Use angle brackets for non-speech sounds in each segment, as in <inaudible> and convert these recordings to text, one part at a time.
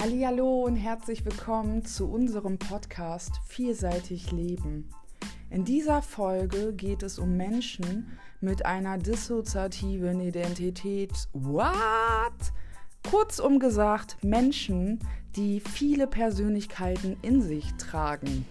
Hallo und herzlich willkommen zu unserem Podcast Vielseitig Leben. In dieser Folge geht es um Menschen mit einer dissoziativen Identität. What? Kurzum gesagt, Menschen, die viele Persönlichkeiten in sich tragen.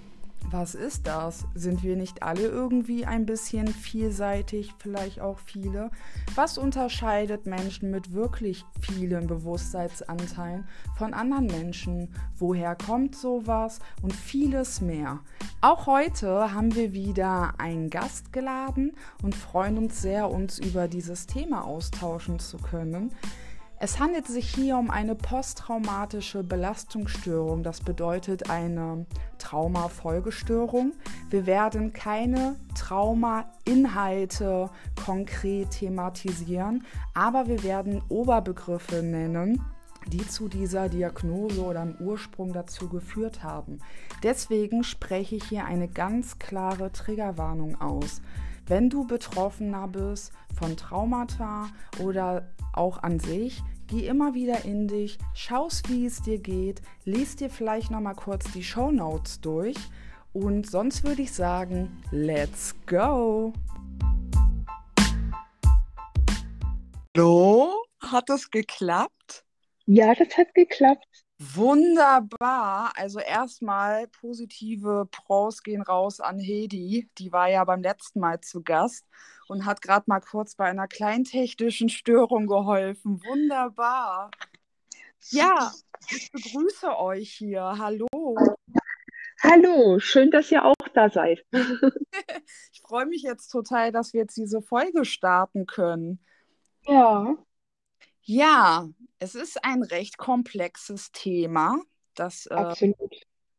Was ist das? Sind wir nicht alle irgendwie ein bisschen vielseitig, vielleicht auch viele? Was unterscheidet Menschen mit wirklich vielen Bewusstseinsanteilen von anderen Menschen? Woher kommt sowas? Und vieles mehr. Auch heute haben wir wieder einen Gast geladen und freuen uns sehr, uns über dieses Thema austauschen zu können. Es handelt sich hier um eine posttraumatische Belastungsstörung, das bedeutet eine Traumafolgestörung. Wir werden keine Trauma-Inhalte konkret thematisieren, aber wir werden Oberbegriffe nennen, die zu dieser Diagnose oder im Ursprung dazu geführt haben. Deswegen spreche ich hier eine ganz klare Triggerwarnung aus. Wenn du Betroffener bist von Traumata oder auch an sich, geh immer wieder in dich, schaust, wie es dir geht, liest dir vielleicht noch mal kurz die Show Notes durch und sonst würde ich sagen, let's go. Hallo, hat es geklappt? Ja, das hat geklappt. Wunderbar. Also erstmal positive Pros gehen raus an Hedi. Die war ja beim letzten Mal zu Gast und hat gerade mal kurz bei einer kleintechnischen Störung geholfen. Wunderbar. Ja, ich begrüße euch hier. Hallo. Hallo, schön, dass ihr auch da seid. <laughs> <laughs> ich freue mich jetzt total, dass wir jetzt diese Folge starten können. Ja. Ja, es ist ein recht komplexes Thema. Das äh,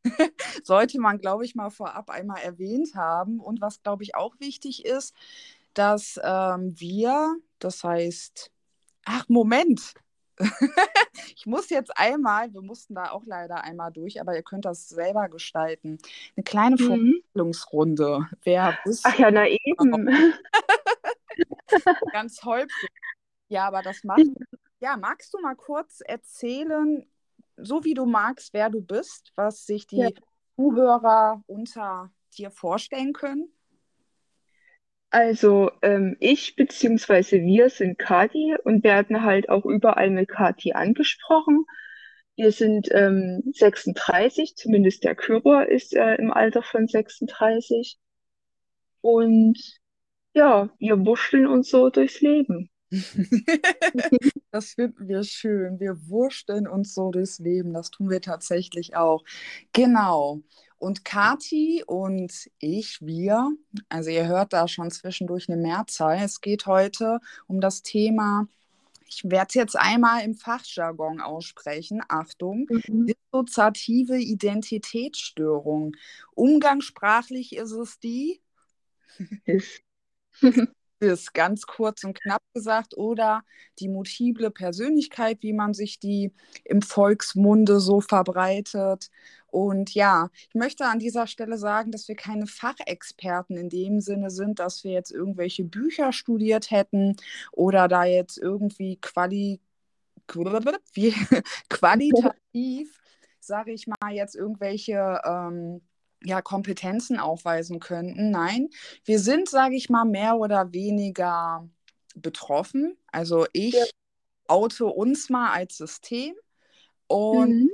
<laughs> sollte man, glaube ich, mal vorab einmal erwähnt haben. Und was, glaube ich, auch wichtig ist, dass ähm, wir, das heißt, ach, Moment. <laughs> ich muss jetzt einmal, wir mussten da auch leider einmal durch, aber ihr könnt das selber gestalten. Eine kleine mhm. Vorstellungsrunde. Wer ist. Ach ja, na eben. <laughs> Ganz häufig. Ja, aber das macht. Ja, magst du mal kurz erzählen, so wie du magst, wer du bist, was sich die ja. Zuhörer unter dir vorstellen können? Also ähm, ich bzw. wir sind Kati und werden halt auch überall mit Kati angesprochen. Wir sind ähm, 36, zumindest der Kyro ist äh, im Alter von 36. Und ja, wir wurschteln uns so durchs Leben. <laughs> das finden wir schön. Wir wursteln uns so durchs Leben. Das tun wir tatsächlich auch. Genau. Und Kati und ich, wir, also ihr hört da schon zwischendurch eine Mehrzahl. Es geht heute um das Thema, ich werde es jetzt einmal im Fachjargon aussprechen. Achtung, mhm. dissoziative Identitätsstörung. Umgangssprachlich ist es die. Ist. <laughs> ist, ganz kurz und knapp gesagt, oder die multiple Persönlichkeit, wie man sich die im Volksmunde so verbreitet. Und ja, ich möchte an dieser Stelle sagen, dass wir keine Fachexperten in dem Sinne sind, dass wir jetzt irgendwelche Bücher studiert hätten oder da jetzt irgendwie quali <laughs> qualitativ, sage ich mal, jetzt irgendwelche ähm, ja, Kompetenzen aufweisen könnten. Nein, wir sind, sage ich mal, mehr oder weniger betroffen. Also ich ja. oute uns mal als System. Und mhm.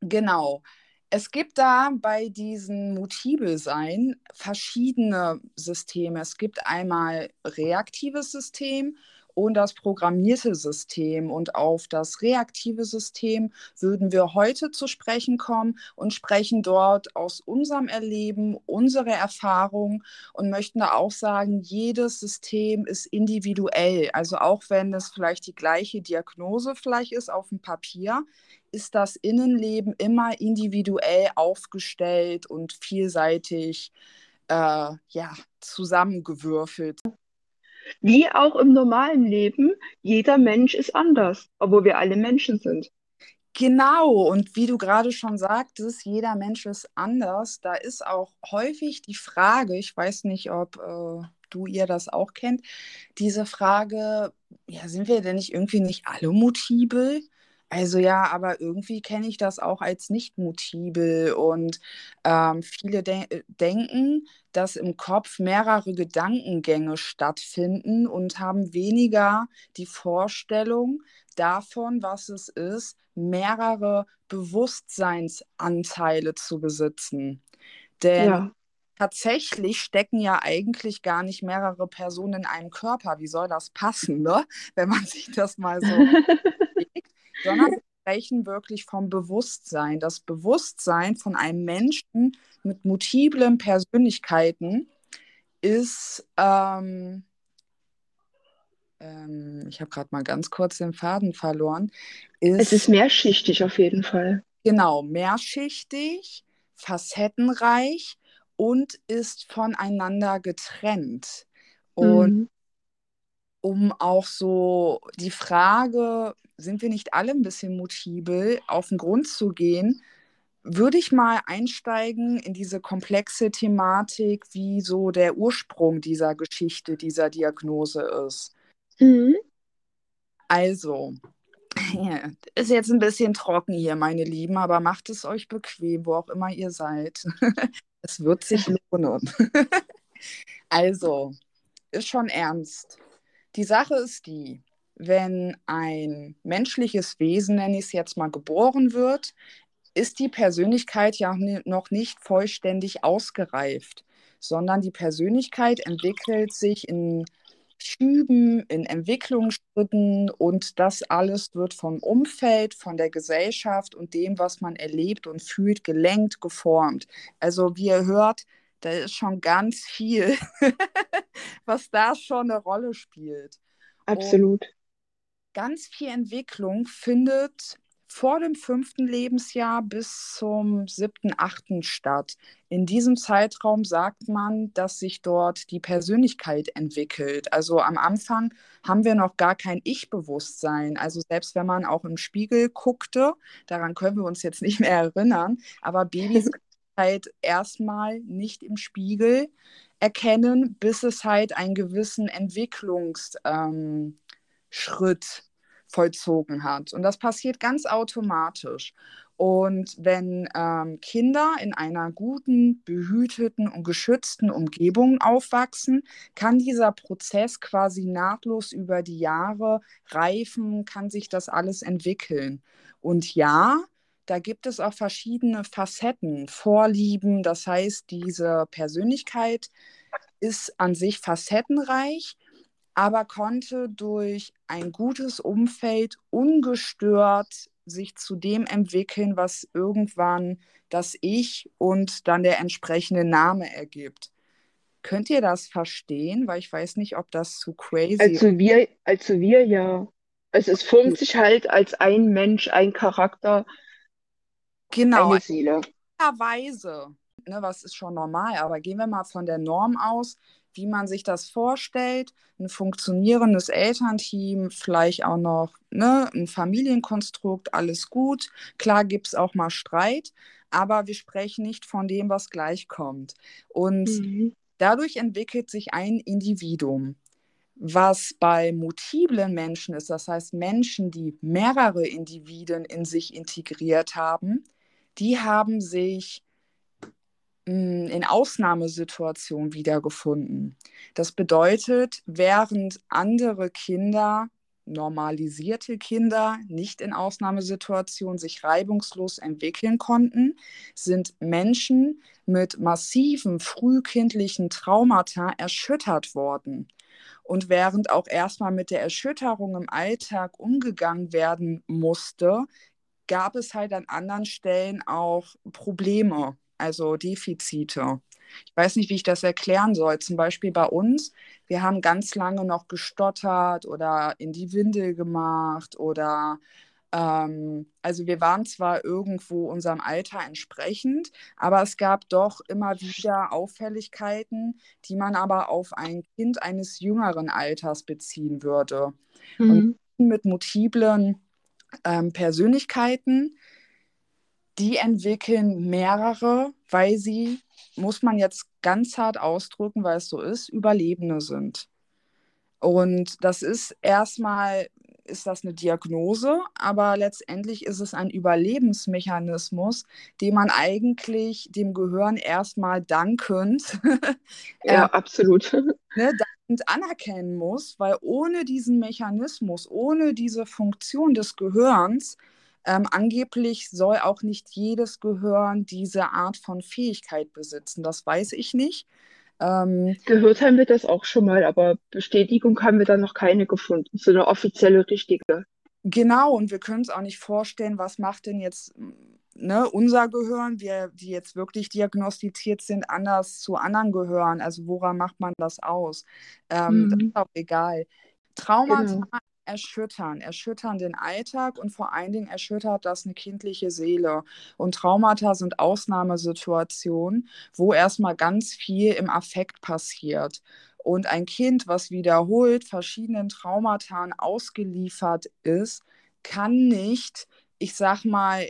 genau, es gibt da bei diesen Multiple-Sein verschiedene Systeme. Es gibt einmal reaktives System und das programmierte System. Und auf das reaktive System würden wir heute zu sprechen kommen und sprechen dort aus unserem Erleben, unsere Erfahrung und möchten da auch sagen, jedes System ist individuell. Also auch wenn es vielleicht die gleiche Diagnose vielleicht ist auf dem Papier, ist das Innenleben immer individuell aufgestellt und vielseitig äh, ja, zusammengewürfelt. Wie auch im normalen Leben, jeder Mensch ist anders, obwohl wir alle Menschen sind. Genau, und wie du gerade schon sagtest, jeder Mensch ist anders. Da ist auch häufig die Frage, ich weiß nicht, ob äh, du ihr das auch kennt, diese Frage, ja, sind wir denn nicht irgendwie nicht alle multiple? Also ja, aber irgendwie kenne ich das auch als nicht mutibel und ähm, viele de äh, denken, dass im Kopf mehrere Gedankengänge stattfinden und haben weniger die Vorstellung davon, was es ist, mehrere Bewusstseinsanteile zu besitzen. Denn Ja. tatsächlich stecken ja eigentlich gar nicht mehrere Personen in einem Körper. Wie soll das passen, ne? Wenn man sich das mal so <laughs> sondern wir sprechen wirklich vom Bewusstsein. Das Bewusstsein von einem Menschen mit multiplen Persönlichkeiten ist, ähm, ähm, ich habe gerade mal ganz kurz den Faden verloren, Es ist ist mehrschichtig auf jeden Fall. genau mehrschichtig, facettenreich und ist voneinander getrennt. Und Mhm. Um auch so die Frage, sind wir nicht alle ein bisschen mutibel, auf den Grund zu gehen, würde ich mal einsteigen in diese komplexe Thematik, wie so der Ursprung dieser Geschichte, dieser Diagnose ist. Mhm. Also, <laughs> ist jetzt ein bisschen trocken hier, meine Lieben, aber macht es euch bequem, wo auch immer ihr seid. <laughs> Es wird sich lohnen. <laughs> Also, ist schon ernst. Die Sache ist die, wenn ein menschliches Wesen, nenne ich es jetzt mal, geboren wird, ist die Persönlichkeit ja noch nicht vollständig ausgereift, sondern die Persönlichkeit entwickelt sich in Schüben, in Entwicklungsschritten und das alles wird vom Umfeld, von der Gesellschaft und dem, was man erlebt und fühlt, gelenkt, geformt. Also wie ihr hört, da ist schon ganz viel, <laughs> was da schon eine Rolle spielt. Und Absolut. ganz viel Entwicklung findet vor dem fünften Lebensjahr bis zum siebten, achten statt. In diesem Zeitraum sagt man, dass sich dort die Persönlichkeit entwickelt. Also am Anfang haben wir noch gar kein Ich-Bewusstsein. Also selbst wenn man auch im Spiegel guckte, daran können wir uns jetzt nicht mehr erinnern, aber Babys <laughs> halt erstmal nicht im Spiegel erkennen, bis es halt einen gewissen Entwicklungsschritt ähm, vollzogen hat. Und das passiert ganz automatisch. Und wenn ähm, Kinder in einer guten, behüteten und geschützten Umgebung aufwachsen, kann dieser Prozess quasi nahtlos über die Jahre reifen, kann sich das alles entwickeln. Und ja, da gibt es auch verschiedene Facetten, Vorlieben. Das heißt, diese Persönlichkeit ist an sich facettenreich, aber konnte durch ein gutes Umfeld ungestört sich zu dem entwickeln, was irgendwann das Ich und dann der entsprechende Name ergibt. Könnt ihr das verstehen? Weil ich weiß nicht, ob das zu crazy Also wir, also wir ja. Also es formt sich halt als ein Mensch, ein Charakter, Genau, eine Seele. Weise, ne, was ist schon normal, aber gehen wir mal von der Norm aus, wie man sich das vorstellt, ein funktionierendes Elternteam, vielleicht auch noch ne, ein Familienkonstrukt, alles gut. Klar gibt es auch mal Streit, aber wir sprechen nicht von dem, was gleich kommt. Und Mhm. dadurch entwickelt sich ein Individuum. Was bei multiplen Menschen ist, das heißt Menschen, die mehrere Individuen in sich integriert haben, die haben sich mh, in Ausnahmesituationen wiedergefunden. Das bedeutet, während andere Kinder, normalisierte Kinder, nicht in Ausnahmesituationen sich reibungslos entwickeln konnten, sind Menschen mit massiven frühkindlichen Traumata erschüttert worden. Und während auch erstmal mit der Erschütterung im Alltag umgegangen werden musste, gab es halt an anderen Stellen auch Probleme, also Defizite. Ich weiß nicht, wie ich das erklären soll. Zum Beispiel bei uns, wir haben ganz lange noch gestottert oder in die Windel gemacht oder ähm, also wir waren zwar irgendwo unserem Alter entsprechend, aber es gab doch immer wieder Auffälligkeiten, die man aber auf ein Kind eines jüngeren Alters beziehen würde. Und Mhm. mit multiplen ähm, Persönlichkeiten, die entwickeln mehrere, weil sie, muss man jetzt ganz hart ausdrücken, weil es so ist, Überlebende sind. Und das ist erstmal ist das eine Diagnose, aber letztendlich ist es ein Überlebensmechanismus, den man eigentlich dem Gehirn erstmal dankend, <laughs> ja, absolut. ne, anerkennen muss, weil ohne diesen Mechanismus, ohne diese Funktion des Gehirns, ähm, angeblich soll auch nicht jedes Gehirn diese Art von Fähigkeit besitzen. Das weiß ich nicht. Ähm, Gehört haben wir das auch schon mal, aber Bestätigung haben wir da noch keine gefunden. So eine offizielle, richtige. Genau, und wir können uns auch nicht vorstellen, was macht denn jetzt ne, unser Gehirn, wir, die jetzt wirklich diagnostiziert sind, anders zu anderen Gehören. Also woran macht man das aus? Ähm, mhm. Das ist auch egal. Traumata genau erschüttern, erschüttern den Alltag und vor allen Dingen erschüttert das eine kindliche Seele. Und Traumata sind Ausnahmesituationen, wo erstmal ganz viel im Affekt passiert. Und ein Kind, was wiederholt verschiedenen Traumata ausgeliefert ist, kann nicht, ich sag mal,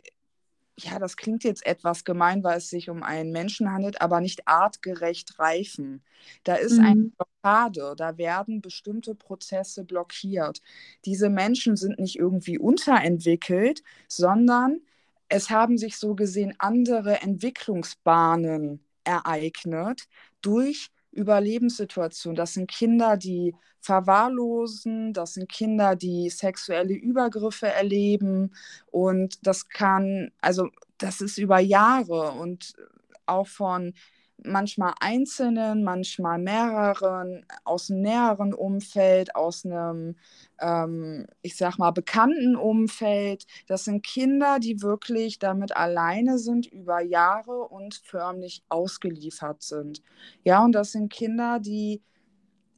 ja, das klingt jetzt etwas gemein, weil es sich um einen Menschen handelt, aber nicht artgerecht reifen. Da ist mhm. eine Blockade, da werden bestimmte Prozesse blockiert. Diese Menschen sind nicht irgendwie unterentwickelt, sondern es haben sich so gesehen andere Entwicklungsbahnen ereignet durch Überlebenssituationen. Das sind Kinder, die verwahrlosen, das sind Kinder, die sexuelle Übergriffe erleben und das kann, also das ist über Jahre und auch von manchmal einzelnen, manchmal mehreren, aus einem näheren Umfeld, aus einem, ähm, ich sag mal, bekannten Umfeld. Das sind Kinder, die wirklich damit alleine sind über Jahre und förmlich ausgeliefert sind. Ja, und das sind Kinder, die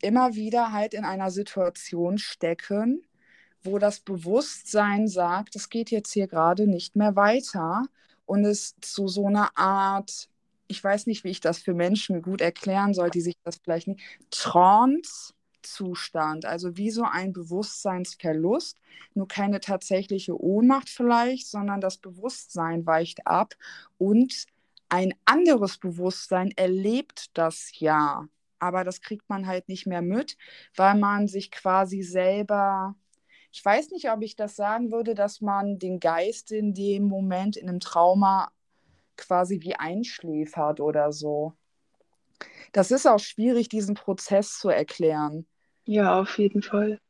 immer wieder halt in einer Situation stecken, wo das Bewusstsein sagt, es geht jetzt hier gerade nicht mehr weiter und es zu so einer Art ich weiß nicht, wie ich das für Menschen gut erklären soll, die sich das vielleicht nicht, Trance-Zustand, also wie so ein Bewusstseinsverlust, nur keine tatsächliche Ohnmacht vielleicht, sondern das Bewusstsein weicht ab und ein anderes Bewusstsein erlebt das ja, aber das kriegt man halt nicht mehr mit, weil man sich quasi selber ich weiß nicht, ob ich das sagen würde, dass man den Geist in dem Moment in einem Trauma quasi wie einschläfert oder so. Das ist auch schwierig, diesen Prozess zu erklären. Ja, auf jeden Fall.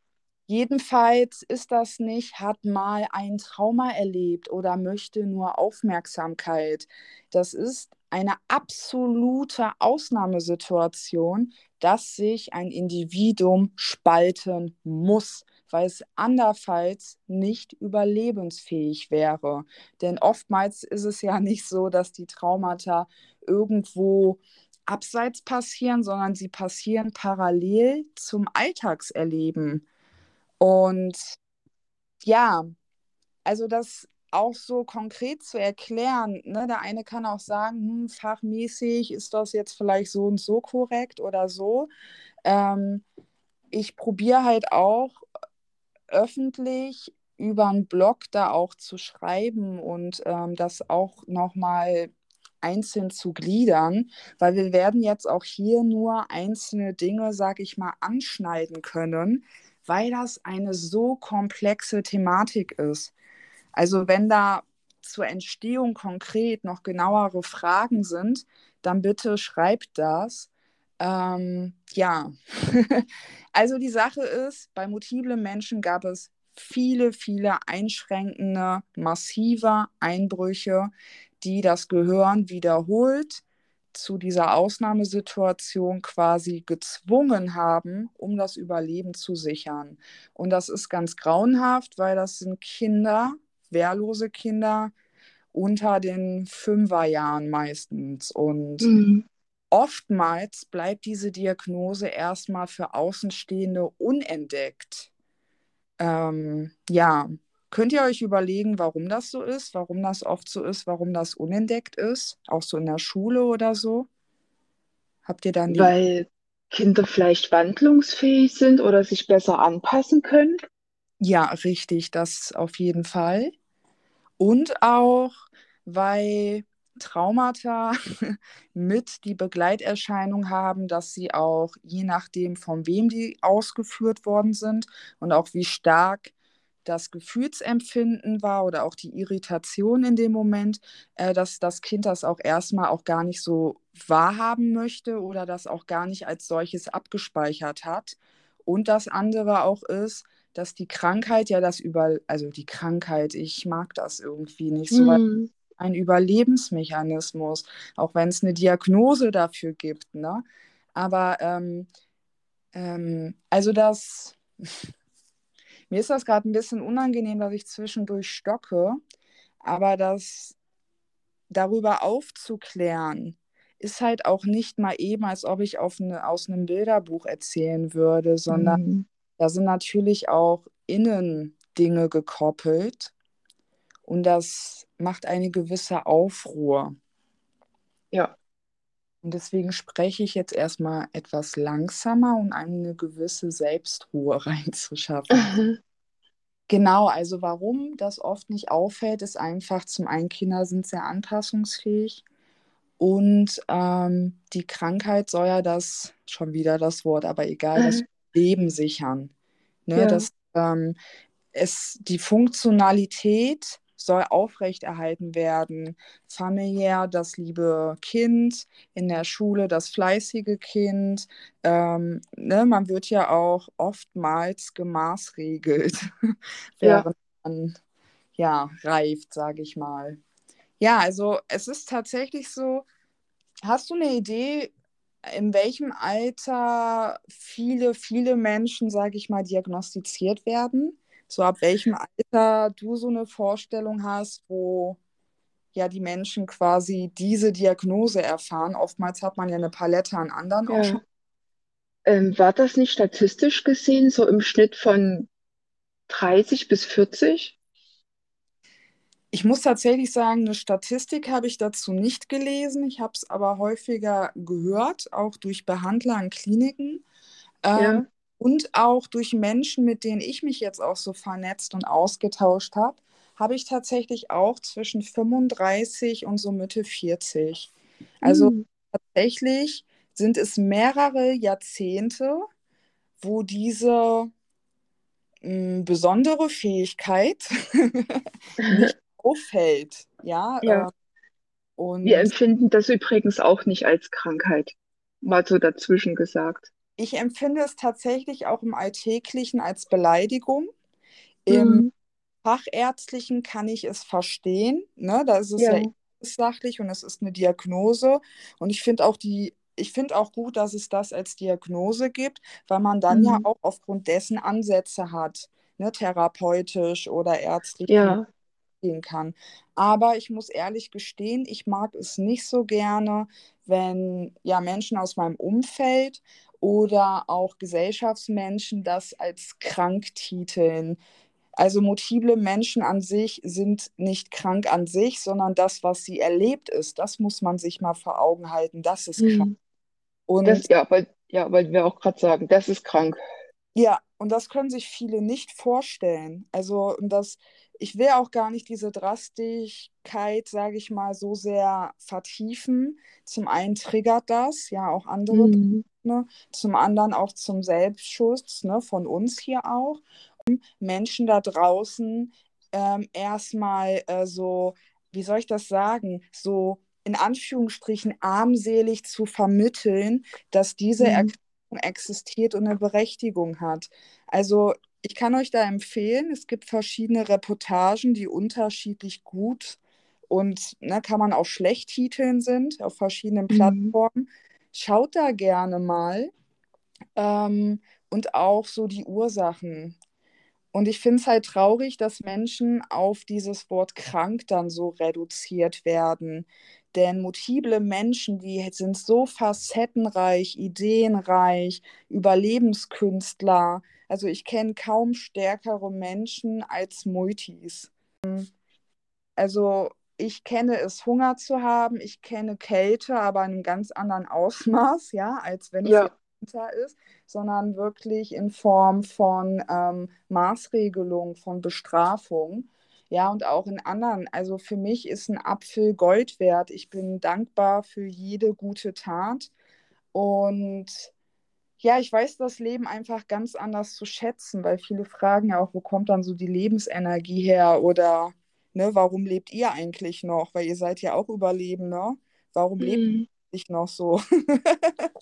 Jedenfalls ist das nicht, hat mal ein Trauma erlebt oder möchte nur Aufmerksamkeit. Das ist eine absolute Ausnahmesituation, dass sich ein Individuum spalten muss weil es andernfalls nicht überlebensfähig wäre. Denn oftmals ist es ja <laughs> nicht so, dass die Traumata irgendwo abseits passieren, sondern sie passieren parallel zum Alltagserleben. Und ja, also das auch so konkret zu erklären. Ne? Der eine kann auch sagen, hm, fachmäßig ist das jetzt vielleicht so und so korrekt oder so. Ähm, ich probiere halt auch öffentlich über einen Blog da auch zu schreiben und ähm, das auch nochmal einzeln zu gliedern, weil wir werden jetzt auch hier nur einzelne Dinge, sag ich mal, anschneiden können, weil das eine so komplexe Thematik ist. Also wenn da zur Entstehung konkret noch genauere Fragen sind, dann bitte schreibt das. Ähm, ja, <laughs> also die Sache ist, bei multiplen Menschen gab es viele, viele einschränkende, massive Einbrüche, die das Gehirn wiederholt zu dieser Ausnahmesituation quasi gezwungen haben, um das Überleben zu sichern. Und das ist ganz grauenhaft, weil das sind Kinder, wehrlose Kinder unter den Fünferjahren meistens. Und mhm oftmals bleibt diese Diagnose erstmal für Außenstehende unentdeckt. Ähm, ja, könnt ihr euch überlegen, warum das so ist, warum das oft so ist, warum das unentdeckt ist, auch so in der Schule oder so? Habt ihr dann die... Weil Kinder vielleicht wandlungsfähig sind oder sich besser anpassen können? Ja, richtig, das auf jeden Fall. Und auch, weil Traumata <laughs> mit die Begleiterscheinung haben, dass sie auch je nachdem, von wem die ausgeführt worden sind und auch wie stark das Gefühlsempfinden war oder auch die Irritation in dem Moment, äh, dass das Kind das auch erstmal auch gar nicht so wahrhaben möchte oder das auch gar nicht als solches abgespeichert hat. Und das andere auch ist, dass die Krankheit ja das über, also die Krankheit, ich mag das irgendwie nicht so, mm. Ein Überlebensmechanismus, auch wenn es eine Diagnose dafür gibt, ne? Aber ähm, ähm, also das, <laughs> mir ist das gerade ein bisschen unangenehm, dass ich zwischendurch stocke, aber das darüber aufzuklären, ist halt auch nicht mal eben, als ob ich eine, aus einem Bilderbuch erzählen würde, sondern mhm. da sind natürlich auch Innendinge gekoppelt und das macht eine gewisse Aufruhr. Ja. Und deswegen spreche ich jetzt erstmal etwas langsamer, um eine gewisse Selbstruhe <laughs> reinzuschaffen. <laughs> Genau, also warum das oft nicht auffällt, ist einfach, zum einen Kinder sind sehr anpassungsfähig und ähm, die Krankheit soll ja das, schon wieder das Wort, aber egal, das Leben sichern. Ne? Ja. Das, ähm, es, die Funktionalität soll aufrechterhalten werden. Familiär das liebe Kind, in der Schule das fleißige Kind. Ähm, ne, man wird ja auch oftmals gemaßregelt, <laughs> während ja. man ja, reift, sage ich mal. Ja, also es ist tatsächlich so, hast du eine Idee, in welchem Alter viele, viele Menschen, sage ich mal, diagnostiziert werden? So ab welchem Alter du so eine Vorstellung hast, wo ja die Menschen quasi diese Diagnose erfahren. Oftmals hat man ja eine Palette an anderen ja. auch schon. Ähm, war das nicht statistisch gesehen so im Schnitt von 30 bis 40? Ich muss tatsächlich sagen, eine Statistik habe ich dazu nicht gelesen. Ich habe es aber häufiger gehört, auch durch Behandler in Kliniken. Ähm, ja und auch durch Menschen, mit denen ich mich jetzt auch so vernetzt und ausgetauscht habe, habe ich tatsächlich auch zwischen 35 und so Mitte 40. Also mhm. tatsächlich sind es mehrere Jahrzehnte, wo diese mh, hm, besondere Fähigkeit <laughs> nicht auffällt. Ja, ja. Äh, und Wir empfinden das übrigens auch nicht als Krankheit. Mal so dazwischen gesagt. Ich empfinde es tatsächlich auch im Alltäglichen als Beleidigung. Im mhm. Fachärztlichen kann ich es verstehen. Ne? Da ist es ja, ja sachlich und es ist eine Diagnose. Und ich finde auch die ich finde auch gut, dass es das als Diagnose gibt, weil man dann mhm. ja auch aufgrund dessen Ansätze hat, ne, therapeutisch oder ärztlich ja. gehen kann. Aber ich muss ehrlich gestehen, ich mag es nicht so gerne, wenn ja Menschen aus meinem Umfeld oder auch Gesellschaftsmenschen das als krank titeln. Also multiple Menschen an sich sind nicht krank an sich, sondern das, was sie erlebt ist, das muss man sich mal vor Augen halten. Das ist mhm. krank. Und das, ja, weil, ja, weil wir auch gerade sagen, das ist krank. Ja, und das können sich viele nicht vorstellen. Also, das, ich will auch gar nicht diese Drastigkeit, sage ich mal, so sehr vertiefen. Zum einen triggert das, ja, auch andere, mhm. Ne? zum anderen auch zum Selbstschutz ne? von uns hier auch, um Menschen da draußen ähm, erstmal äh, so, wie soll ich das sagen, so in Anführungsstrichen armselig zu vermitteln, dass diese mhm. Erkrankung existiert und eine Berechtigung hat. Also ich kann euch da empfehlen, es gibt verschiedene Reportagen, die unterschiedlich gut und ne, kann man auch schlecht titeln sind auf verschiedenen mhm. Schaut da gerne mal ähm, und auch so die Ursachen. Und ich finde es halt traurig, dass Menschen auf dieses Wort krank dann so reduziert werden. Denn multiple Menschen, die sind so facettenreich, ideenreich, Überlebenskünstler. Also ich kenne kaum stärkere Menschen als Multis. Also ich kenne es, Hunger zu haben, ich kenne Kälte, aber in einem ganz anderen Ausmaß, ja, als wenn ja. es Winter ist, sondern wirklich in Form von ähm, Maßregelung, von Bestrafung. Ja, und auch in anderen. Also für mich ist ein Apfel Gold wert. Ich bin dankbar für jede gute Tat. Und ja, ich weiß das Leben einfach ganz anders zu schätzen, weil viele fragen ja auch, wo kommt dann so die Lebensenergie her oder ne, warum lebt ihr eigentlich noch? Weil ihr seid ja auch Überlebender. Warum lebt ihr Mhm. nicht noch so? <laughs>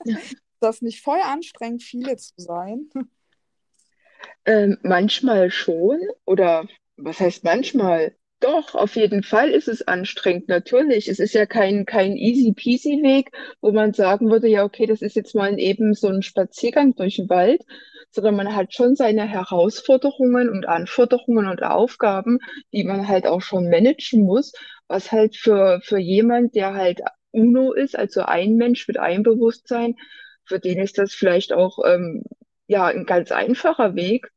Ja. das nicht voll anstrengend, viele zu sein? Ähm, manchmal schon, oder was heißt manchmal? Doch, auf jeden Fall ist es anstrengend, natürlich. Es ist ja kein, kein easy peasy Weg, wo man sagen würde, ja, okay, das ist jetzt mal eben so ein Spaziergang durch den Wald, sondern man hat schon seine Herausforderungen und Anforderungen und Aufgaben, die man halt auch schon managen muss, was halt für, für jemand, der halt UNO ist, also ein Mensch mit einem Bewusstsein, für den ist das vielleicht auch ähm, ja ein ganz einfacher Weg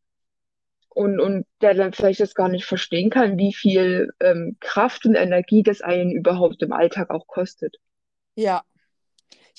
und, und der dann vielleicht das gar nicht verstehen kann, wie viel ähm, Kraft und Energie das einen überhaupt im Alltag auch kostet. Ja.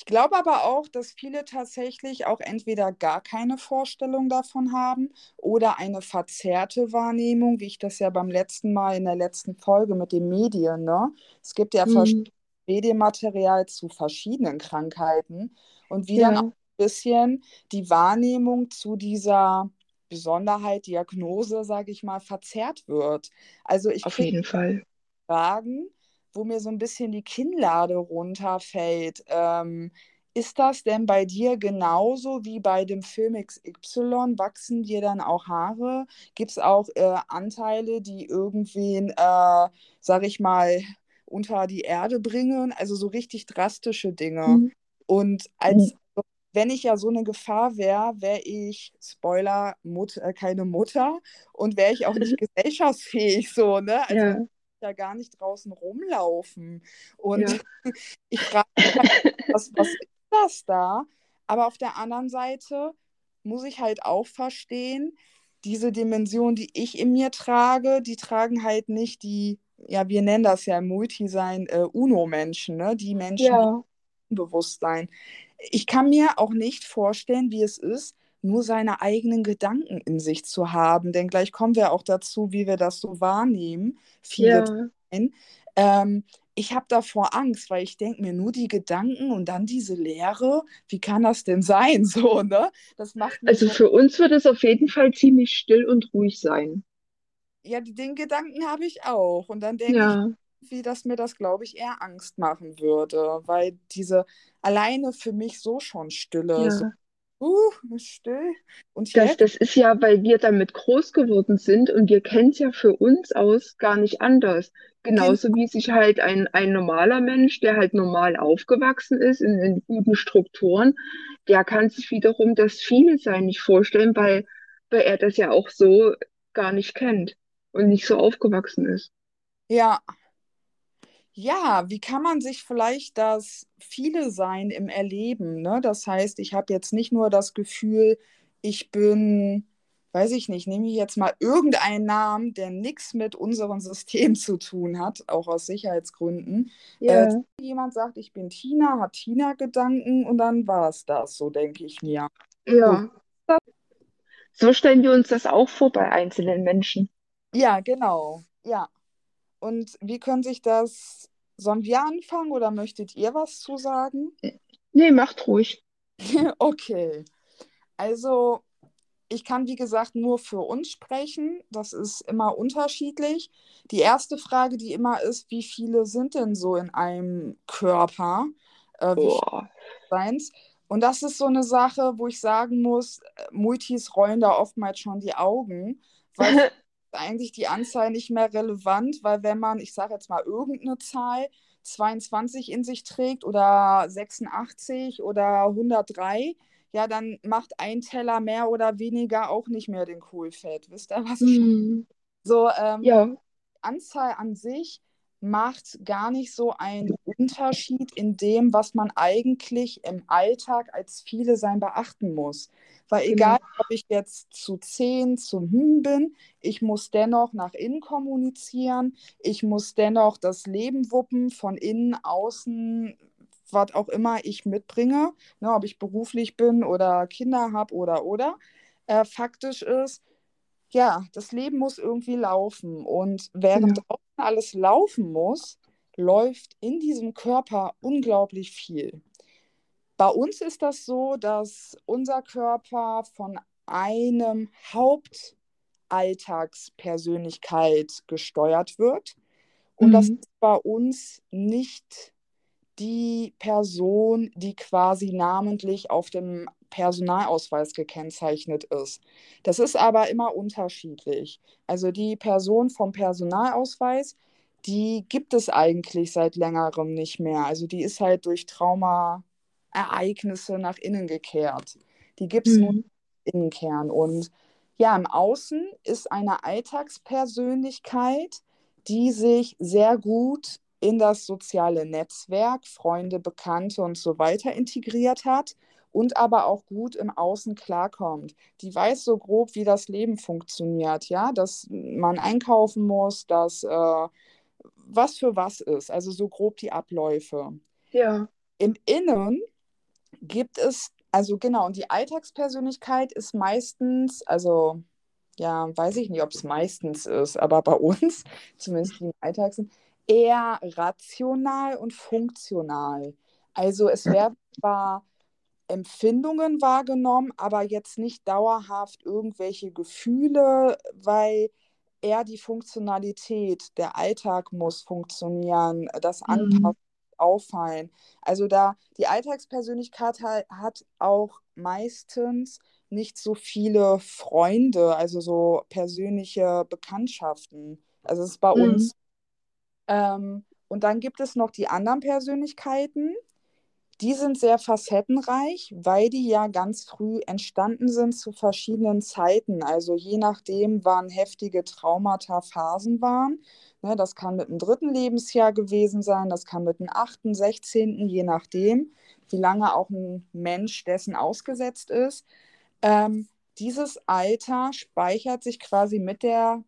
Ich glaube aber auch, dass viele tatsächlich auch entweder gar keine Vorstellung davon haben oder eine verzerrte Wahrnehmung, wie ich das ja beim letzten Mal in der letzten Folge mit den Medien, ne? Es gibt ja Hm, verschiedenes Medienmaterial zu verschiedenen Krankheiten und wie dann auch ja, ein bisschen die Wahrnehmung zu dieser Besonderheit, Diagnose, sage ich mal, verzerrt wird. Also ich auf jeden Fall. Fragen, wo mir so ein bisschen die Kinnlade runterfällt. Ähm, ist das denn bei dir genauso wie bei dem Film XY? Wachsen dir dann auch Haare? Gibt es auch äh, Anteile, die irgendwen, äh, sag ich mal, unter die Erde bringen? Also so richtig drastische Dinge. Hm, Und als wenn ich ja so eine Gefahr wäre, wäre ich, Spoiler, Mut, äh, keine Mutter und wäre ich auch nicht <laughs> gesellschaftsfähig, so, ne? Also Ja, ja gar nicht draußen rumlaufen. Und ja, <laughs> ich frage mich halt, was, was ist das da? Aber auf der anderen Seite muss ich halt auch verstehen, diese Dimension, die ich in mir trage, die tragen halt nicht die, ja, wir nennen das ja im Multisein äh, UNO-Menschen, ne? Die Menschen, ja, Bewusstsein. Ich kann mir auch nicht vorstellen, wie es ist, nur seine eigenen Gedanken in sich zu haben. Denn gleich kommen wir auch dazu, wie wir das so wahrnehmen, viele ja. Ähm, ich habe davor Angst, weil ich denke mir nur die Gedanken und dann diese Leere. Wie kann das denn sein? <laughs> So, ne? Das macht Also so, für uns wird es auf jeden Fall ziemlich still und ruhig sein. ja, den Gedanken habe ich auch. Und dann denke ich, Ja, wie dass mir das, glaube ich, eher Angst machen würde, weil diese alleine für mich so schon Stille, so ja. Uh, still. Und Das, das ist ja, weil wir damit groß geworden sind und wir kennen es ja für uns aus gar nicht anders. Genau. Genauso wie sich halt ein, ein normaler Mensch, der halt normal aufgewachsen ist in, in guten Strukturen, der kann sich wiederum das viele sein nicht vorstellen, weil, weil er das ja auch so gar nicht kennt und nicht so aufgewachsen ist. Ja, ja, wie kann man sich vielleicht das viele Sein im Erleben, ne? Das heißt, ich habe jetzt nicht nur das Gefühl, ich bin, weiß ich nicht, nehme ich jetzt mal irgendeinen Namen, der nichts mit unserem <laughs> System zu tun hat, auch aus Sicherheitsgründen. Äh, Ja, jemand sagt, ich bin Tina, hat Tina-Gedanken und dann war es das, so denke ich mir. So, ja. So stellen wir uns das auch vor bei einzelnen Menschen. ja, genau. Ja. Und wie können sich das, sollen wir anfangen oder möchtet ihr was zu sagen? Nee, macht ruhig. <laughs> Okay, also ich kann wie gesagt nur für uns sprechen. Das ist immer unterschiedlich. Die erste Frage, die immer ist, wie viele sind denn so in einem Körper? Äh. Seins? Und das ist so eine Sache, wo ich sagen muss, äh, Multis rollen da oftmals schon die Augen, weil <laughs> eigentlich die Anzahl nicht mehr relevant, weil wenn man, ich sage jetzt mal irgendeine Zahl, 22 in sich trägt oder 86 oder 103, ja, dann macht ein Teller mehr oder weniger auch nicht mehr den Kohlfett. Wisst ihr, was ich meine? Hm. So, ähm, Ja, Anzahl an sich macht gar nicht so einen Unterschied in dem, was man eigentlich im Alltag als viele sein beachten muss. Weil egal, genau. ob ich jetzt zu 10 zum Hm bin, ich muss dennoch nach innen kommunizieren, ich muss dennoch das Leben wuppen, von innen, außen, was auch immer ich mitbringe, ne, ob ich beruflich bin oder Kinder habe oder oder. Äh, faktisch ist, ja, das Leben muss irgendwie laufen. Und während Genau. draußen alles laufen muss, läuft in diesem Körper unglaublich viel. Bei uns ist das so, dass unser Körper von einem Hauptalltagspersönlichkeit gesteuert wird. Und mhm. das ist bei uns nicht die Person, die quasi namentlich auf dem Personalausweis gekennzeichnet ist. Das ist aber immer unterschiedlich. Also die Person vom Personalausweis, die gibt es eigentlich seit längerem nicht mehr. Also die ist halt durch Traumaereignisse nach innen gekehrt. Die gibt es mhm. nur im Innenkern. Und ja, im Außen ist eine Alltagspersönlichkeit, die sich sehr gut in das soziale Netzwerk, Freunde, Bekannte und so weiter integriert hat und aber auch gut im Außen klarkommt. Die weiß so grob, wie das Leben funktioniert, ja, dass man einkaufen muss, dass äh, was für was ist, also so grob die Abläufe. Ja. Im Innen gibt es, also genau, und die Alltagspersönlichkeit ist meistens, also ja, weiß ich nicht, ob es meistens ist, aber bei uns, <laughs> zumindest im Alltag sind, eher rational und funktional. Also es <laughs> werden zwar Empfindungen wahrgenommen, aber jetzt nicht dauerhaft irgendwelche Gefühle, weil eher die Funktionalität, der Alltag muss funktionieren, das mhm. Anpassen, mhm. Auffallen. Also da die Alltagspersönlichkeit hat, hat auch meistens nicht so viele Freunde, also so persönliche Bekanntschaften. Also es ist bei mhm. uns. Ähm, und dann gibt es noch die anderen Persönlichkeiten, die sind sehr facettenreich, weil die ja ganz früh entstanden sind zu verschiedenen Zeiten. Also je nachdem, wann heftige Traumata Phasen waren. Ne, das kann mit dem dritten Lebensjahr gewesen sein, das kann mit dem achten, sechzehnten, je nachdem, wie lange auch ein Mensch dessen ausgesetzt ist. Ähm, dieses Alter speichert sich quasi mit der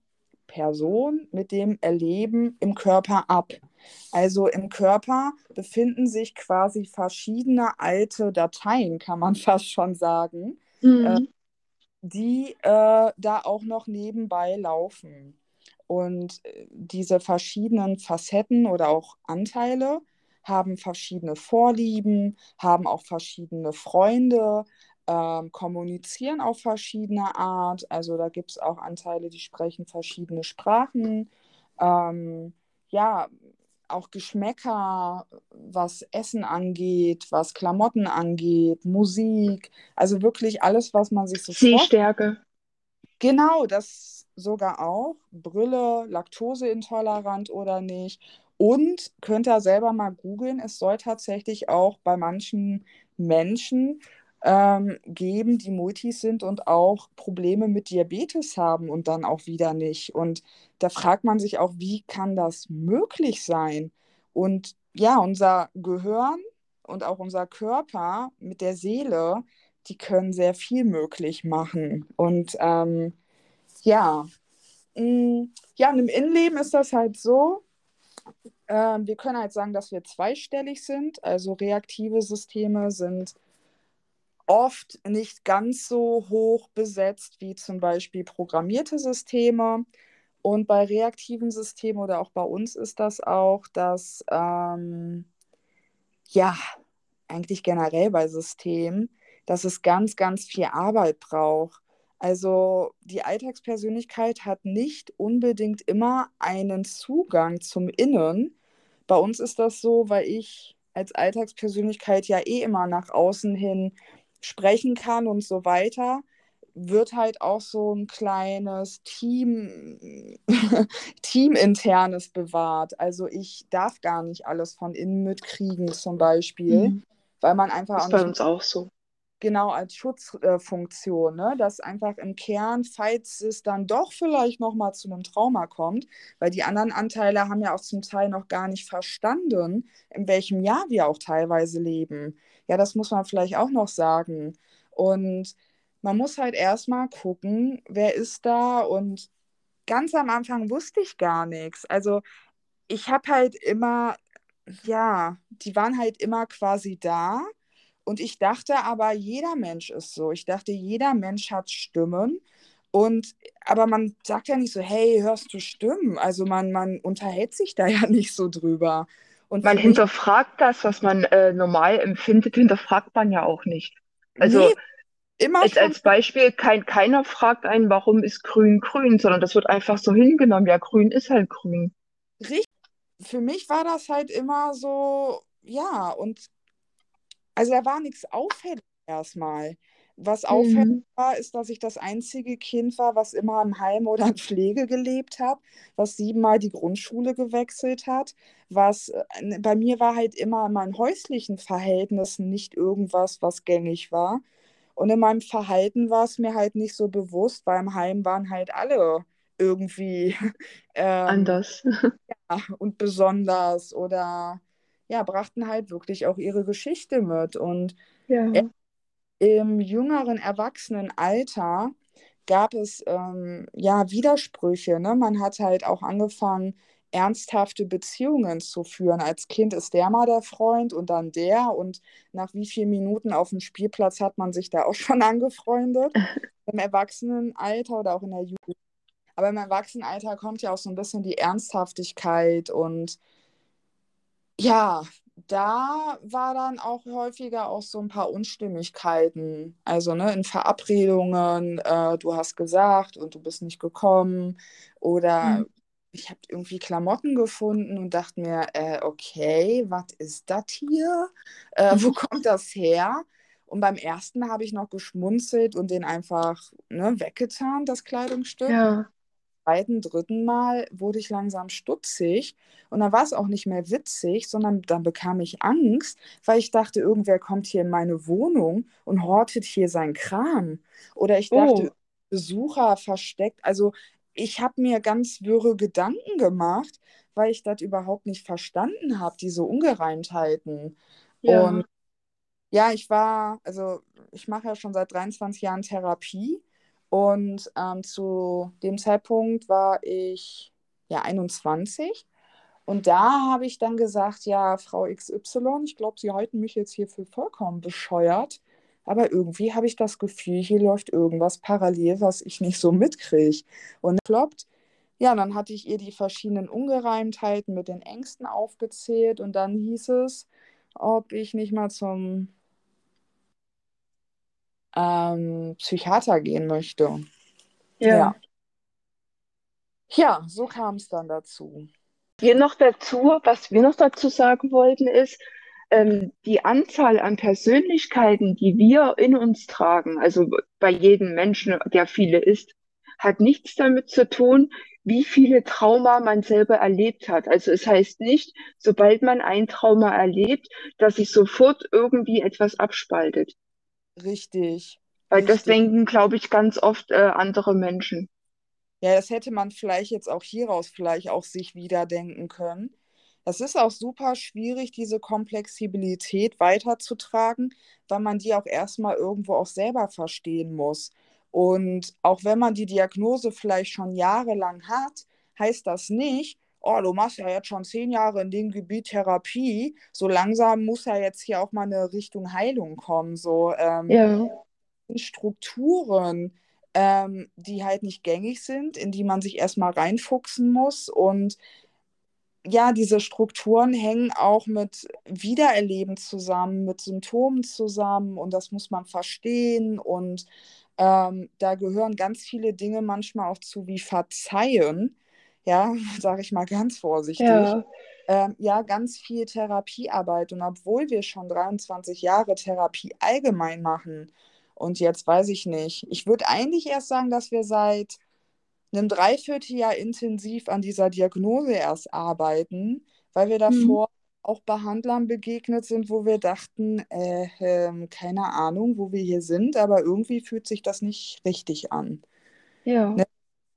Person, mit dem Erleben im Körper ab. Also im Körper befinden sich quasi verschiedene alte Dateien, kann man <laughs> fast schon sagen, mhm. äh, die äh, da auch noch nebenbei laufen. Und äh, diese verschiedenen Facetten oder auch Anteile haben verschiedene Vorlieben, haben auch verschiedene Freunde, ähm, kommunizieren auf verschiedene Art. Also da gibt es auch Anteile, die sprechen verschiedene Sprachen. Ähm, ja, auch Geschmäcker, was Essen angeht, was Klamotten angeht, Musik, also wirklich alles, was man sich so Sehstärke. Genau, das sogar auch. Brille, laktoseintolerant oder nicht. Und könnt ihr selber mal googeln, es soll tatsächlich auch bei manchen Menschen ähm, geben, die Multis sind und auch Probleme mit Diabetes haben und dann auch wieder nicht. Und da fragt man sich auch, wie kann das möglich sein? Und ja, unser Gehirn und auch unser Körper mit der Seele, die können sehr viel möglich machen. Und ähm, ja, mm, ja, im Innenleben ist das halt so, äh, wir können halt sagen, dass wir zweistellig sind. Also reaktive Systeme sind oft nicht ganz so hoch besetzt wie zum Beispiel programmierte Systeme. Und bei reaktiven Systemen oder auch bei uns ist das auch, dass ähm, ja, eigentlich generell bei Systemen, dass es ganz, ganz viel Arbeit braucht. Also die Alltagspersönlichkeit hat nicht unbedingt immer einen Zugang zum Innen. Bei uns ist das so, weil ich als Alltagspersönlichkeit ja eh immer nach außen hin sprechen kann und so weiter, wird halt auch so ein kleines Team, <laughs> Teaminternes bewahrt. Also ich darf gar nicht alles von innen mitkriegen, zum Beispiel, mhm. weil man einfach das ist bei uns auch so. Genau, als Schutzfunktion, äh, ne? dass einfach im Kern, falls es dann doch vielleicht nochmal zu einem Trauma kommt, weil die anderen Anteile haben ja auch zum Teil noch gar nicht verstanden, in welchem Jahr wir auch teilweise leben. Ja, das muss man vielleicht auch noch sagen. Und man muss halt erstmal gucken, wer ist da. Und ganz am Anfang wusste ich gar nichts. Also ich habe halt immer, ja, die waren halt immer quasi da. Und ich dachte aber, jeder Mensch ist so. Ich dachte, jeder Mensch hat Stimmen. Und aber man sagt ja nicht so, hey, hörst du Stimmen? Also man, man unterhält sich da <laughs> ja nicht so drüber. Und Man hinterfragt das, was man äh, normal empfindet, hinterfragt man ja auch nicht. Also nee, immer schon als Beispiel, kein, keiner fragt einen, warum ist grün grün, sondern das wird einfach so hingenommen. Ja, grün ist halt grün. richtig. Für mich war das halt immer so, ja, und also da war nichts auffällig erstmal. Was auffällig Mhm. war, ist, dass ich das einzige Kind war, was immer im Heim oder in Pflege gelebt hat, was siebenmal die Grundschule gewechselt hat, was äh, bei mir war halt immer in meinen häuslichen Verhältnissen nicht irgendwas, was gängig war. Und in meinem Verhalten war es mir halt nicht so bewusst, weil im Heim waren halt alle irgendwie <laughs> ähm, Anders. <laughs> und besonders oder ja, brachten halt wirklich auch ihre Geschichte mit. Und Ja. im jüngeren Erwachsenenalter gab es ähm, ja Widersprüche. Ne? Man hat halt auch angefangen, ernsthafte Beziehungen zu führen. Als Kind ist der mal der Freund und dann der. Und nach wie vielen Minuten auf dem Spielplatz hat man sich da auch <laughs> schon angefreundet. Im Erwachsenenalter oder auch in der Jugend. Aber im Erwachsenenalter kommt ja auch so ein bisschen die Ernsthaftigkeit und ja, da war dann auch häufiger auch so ein paar Unstimmigkeiten. Also, ne, in Verabredungen, äh, du hast gesagt und du bist nicht gekommen. Oder Mhm. ich habe irgendwie Klamotten gefunden und dachte mir, äh, okay, was ist das hier? Äh, wo <laughs> kommt das her? Und beim ersten habe ich noch geschmunzelt und den einfach, ne, weggetan, das Kleidungsstück Ja. Zweiten, dritten Mal wurde ich langsam stutzig und dann war es auch nicht mehr witzig, sondern dann bekam ich Angst, weil ich dachte, irgendwer kommt hier in meine Wohnung und hortet hier seinen Kram. Oder ich dachte, Oh, Besucher versteckt. Also ich habe mir ganz wirre Gedanken gemacht, weil ich das überhaupt nicht verstanden habe, diese Ungereimtheiten. Und ja. ja, ich war, also ich mache ja schon seit 23 Jahren Therapie und ähm, zu dem Zeitpunkt war ich ja 21 und da habe ich dann gesagt, ja, Frau XY, ich glaube, Sie halten mich jetzt hier für vollkommen bescheuert, aber irgendwie habe ich das Gefühl, hier läuft irgendwas parallel, was ich nicht so mitkriege. Und kloppt. Ja, dann hatte ich ihr die verschiedenen Ungereimtheiten mit den Ängsten aufgezählt und dann hieß es, ob ich nicht mal zum ähm, Psychiater gehen möchte. Ja. Ja. Ja, so kam es dann dazu. Wir noch dazu, was wir noch dazu sagen wollten, ist, ähm, die Anzahl an Persönlichkeiten, die wir in uns tragen, also bei jedem Menschen, der viele ist, hat nichts damit zu tun, wie viele Trauma man selber erlebt hat. Also es heißt nicht, sobald man ein Trauma erlebt, dass sich sofort irgendwie etwas abspaltet. Richtig, Weil das richtig. denken, glaube ich, ganz oft äh, andere Menschen. Ja, das hätte man vielleicht jetzt auch hieraus vielleicht auch sich wieder denken können. Es ist auch super schwierig, diese Komplexibilität weiterzutragen, weil man die auch erstmal irgendwo auch selber verstehen muss. Und auch wenn man die Diagnose vielleicht schon jahrelang hat, heißt das nicht, oh, du machst ja jetzt schon zehn Jahre in dem Gebiet Therapie, so langsam muss ja jetzt hier auch mal eine Richtung Heilung kommen. So, ähm, Ja, Strukturen, ähm, die halt nicht gängig sind, in die man sich erstmal reinfuchsen muss. Und ja, diese Strukturen hängen auch mit Wiedererleben zusammen, mit Symptomen zusammen und das muss man verstehen. Und ähm, da gehören ganz viele Dinge manchmal auch zu, wie Verzeihen. Ja, <laughs> sage ich mal ganz vorsichtig. ja, Ähm, ja, ganz viel Therapiearbeit. Und obwohl wir schon 23 Jahre Therapie allgemein machen, und jetzt weiß ich nicht, ich würde eigentlich erst sagen, dass wir seit einem Dreivierteljahr intensiv an dieser Diagnose erst arbeiten, weil wir hm, davor auch Behandlern begegnet sind, wo wir dachten, äh, ähm, keine Ahnung, wo wir hier sind, aber irgendwie fühlt sich das nicht richtig an. ja, Ne?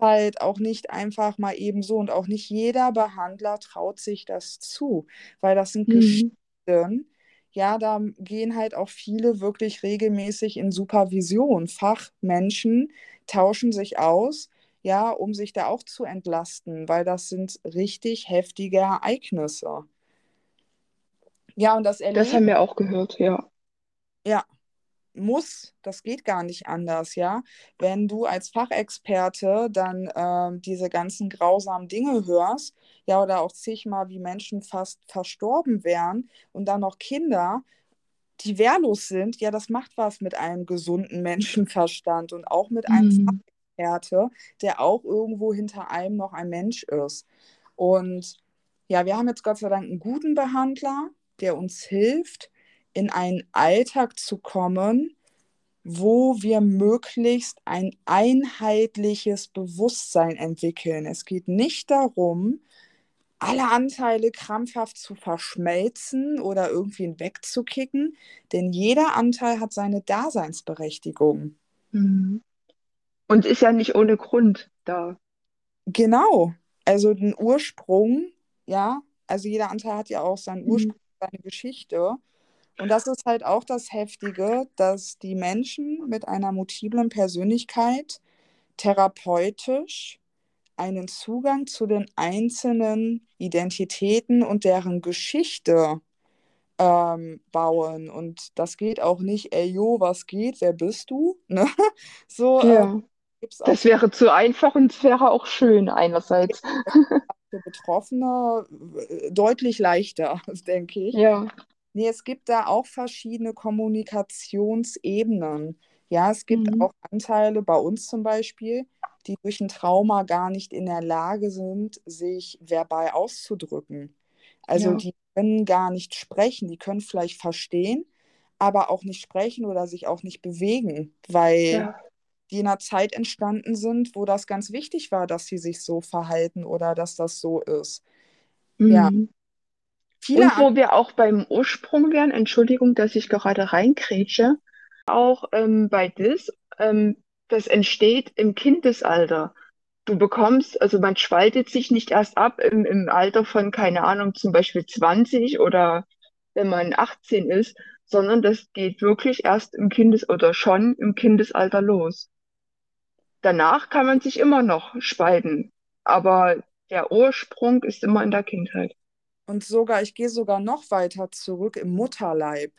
Halt auch nicht einfach mal eben so und auch nicht jeder Behandler traut sich das zu, weil das sind hm, Geschichten. Ja, da gehen halt auch viele wirklich regelmäßig in Supervision. Fachmenschen tauschen sich aus, ja, um sich da auch zu entlasten, weil das sind richtig heftige Ereignisse. Ja, und das das haben Erleben, wir auch gehört, ja. ja, muss, das geht gar nicht anders, ja. Wenn du als Fachexperte dann ähm, diese ganzen grausamen Dinge hörst, ja, oder auch zigmal, wie Menschen fast verstorben wären und dann noch Kinder, die wehrlos sind, ja, das macht was mit einem gesunden Menschenverstand und auch mit einem Mhm. Fachexperte, der auch irgendwo hinter einem noch ein Mensch ist. Und ja, wir haben jetzt Gott sei Dank einen guten Behandler, der uns hilft, in einen Alltag zu kommen, wo wir möglichst ein einheitliches Bewusstsein entwickeln. Es geht nicht darum, alle Anteile krampfhaft zu verschmelzen oder irgendwie wegzukicken, denn jeder Anteil hat seine Daseinsberechtigung. Mhm. Und ist ja nicht ohne Grund da. Genau, also den Ursprung, ja, also jeder Anteil hat ja auch seinen Mhm. Ursprung, seine Geschichte. Und das ist halt auch das Heftige, dass die Menschen mit einer multiplen Persönlichkeit therapeutisch einen Zugang zu den einzelnen Identitäten und deren Geschichte ähm, bauen. Und das geht auch nicht, ey, jo, was geht, wer bist du? <laughs> Ne? So äh, Ja, auch das wäre zu einfach und es wäre auch schön einerseits. <laughs> für Betroffene äh, deutlich leichter, <laughs> denke ich. Ja. Nee, es gibt da auch verschiedene Kommunikationsebenen. Ja, es gibt Mhm. auch Anteile bei uns zum Beispiel, die durch ein Trauma gar nicht in der Lage sind, sich verbal auszudrücken. Also Ja. die können gar nicht sprechen, die können vielleicht verstehen, aber auch nicht sprechen oder sich auch nicht bewegen, weil Ja. die in einer Zeit entstanden sind, wo das ganz wichtig war, dass sie sich so verhalten oder dass das so ist. Ja, Mhm. Viele Und wo wir auch beim Ursprung wären, Entschuldigung, dass ich gerade reingrätsche, auch ähm, bei DIS, ähm, das entsteht im Kindesalter. Du bekommst, also man spaltet sich nicht erst ab im, im Alter von, keine Ahnung, zum Beispiel 20 oder wenn man 18 ist, sondern das geht wirklich erst im Kindes- oder schon im Kindesalter los. Danach kann man sich immer noch spalten, aber der Ursprung ist immer in der Kindheit. Und sogar, ich gehe sogar noch weiter zurück im Mutterleib.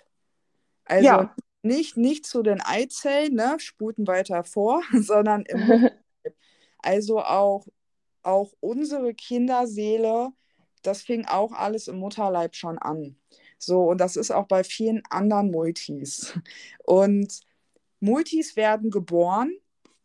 Also Ja, nicht, nicht zu den Eizellen, ne, sputen weiter vor, <laughs> sondern im <laughs> Mutterleib. Also auch, auch unsere Kinderseele, das fing auch alles im Mutterleib schon an. So, und das ist auch bei vielen anderen Multis. Und Multis werden geboren,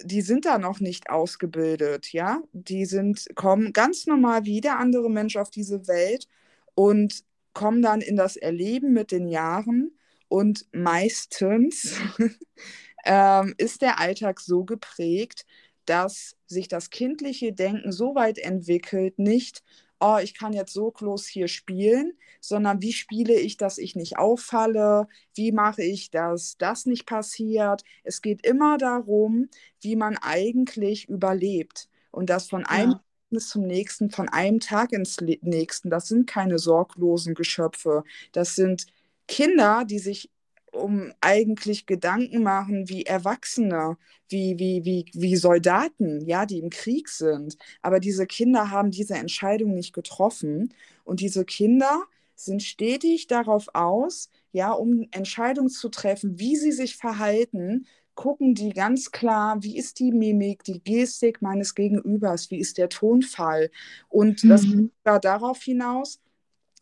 die sind da noch nicht ausgebildet, ja. Die sind, kommen ganz normal wie der andere Mensch auf diese Welt und kommen dann in das Erleben mit den Jahren. Und meistens <laughs> ähm, ist der Alltag so geprägt, dass sich das kindliche Denken so weit entwickelt, nicht, oh, ich kann jetzt so bloß hier spielen, sondern wie spiele ich, dass ich nicht auffalle, wie mache ich, dass das nicht passiert. Es geht immer darum, wie man eigentlich überlebt und das von einem ja, Ereignis zum nächsten, von einem Tag ins nächsten. Das sind keine sorglosen Geschöpfe. Das sind Kinder, die sich um eigentlich Gedanken machen wie Erwachsene, wie, wie, wie, wie Soldaten, ja, die im Krieg sind. Aber diese Kinder haben diese Entscheidung nicht getroffen. Und diese Kinder sind stetig darauf aus, ja, um Entscheidungen zu treffen, wie sie sich verhalten, gucken die ganz klar, wie ist die Mimik, die Gestik meines Gegenübers, wie ist der Tonfall. Und das geht mhm. sogar darauf hinaus,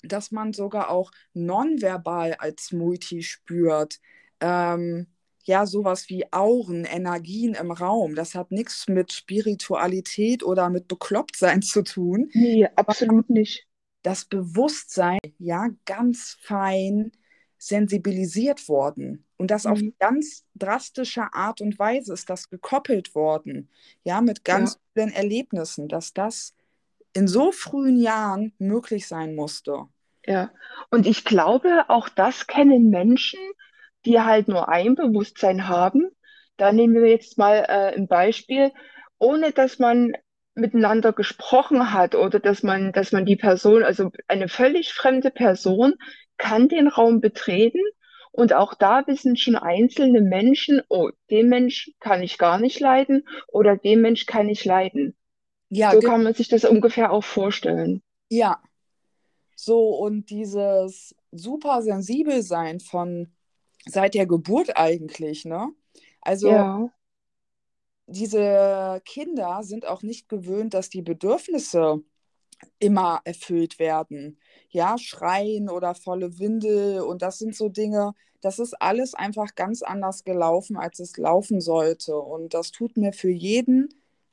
dass man sogar auch nonverbal als Multi spürt. Ähm, ja, sowas wie Auren, Energien im Raum. Das hat nichts mit Spiritualität oder mit Beklopptsein zu tun. Nee, absolut nicht. Das Bewusstsein, ja, ganz fein sensibilisiert worden. Und das auf Mhm. ganz drastische Art und Weise ist das gekoppelt worden. Ja, mit Ja, ganz vielen Erlebnissen, dass das in so frühen Jahren möglich sein musste. ja. Und ich glaube, auch das kennen Menschen, die halt nur ein Bewusstsein haben. Da nehmen wir jetzt mal äh, ein Beispiel, ohne dass man miteinander gesprochen hat oder dass man, dass man die Person, also eine völlig fremde Person, kann den Raum betreten. Und auch da wissen schon einzelne Menschen, oh, den Mensch kann ich gar nicht leiden oder den Mensch kann ich leiden. Ja, So kann man sich das ungefähr auch vorstellen. ja. So, und dieses super sensibel sein von seit der Geburt eigentlich, ne? Also Ja. diese Kinder sind auch nicht gewöhnt, dass die Bedürfnisse immer erfüllt werden. Ja, Schreien oder volle Windel und das sind so Dinge, das ist alles einfach ganz anders gelaufen, als es laufen sollte. Und das tut mir für jeden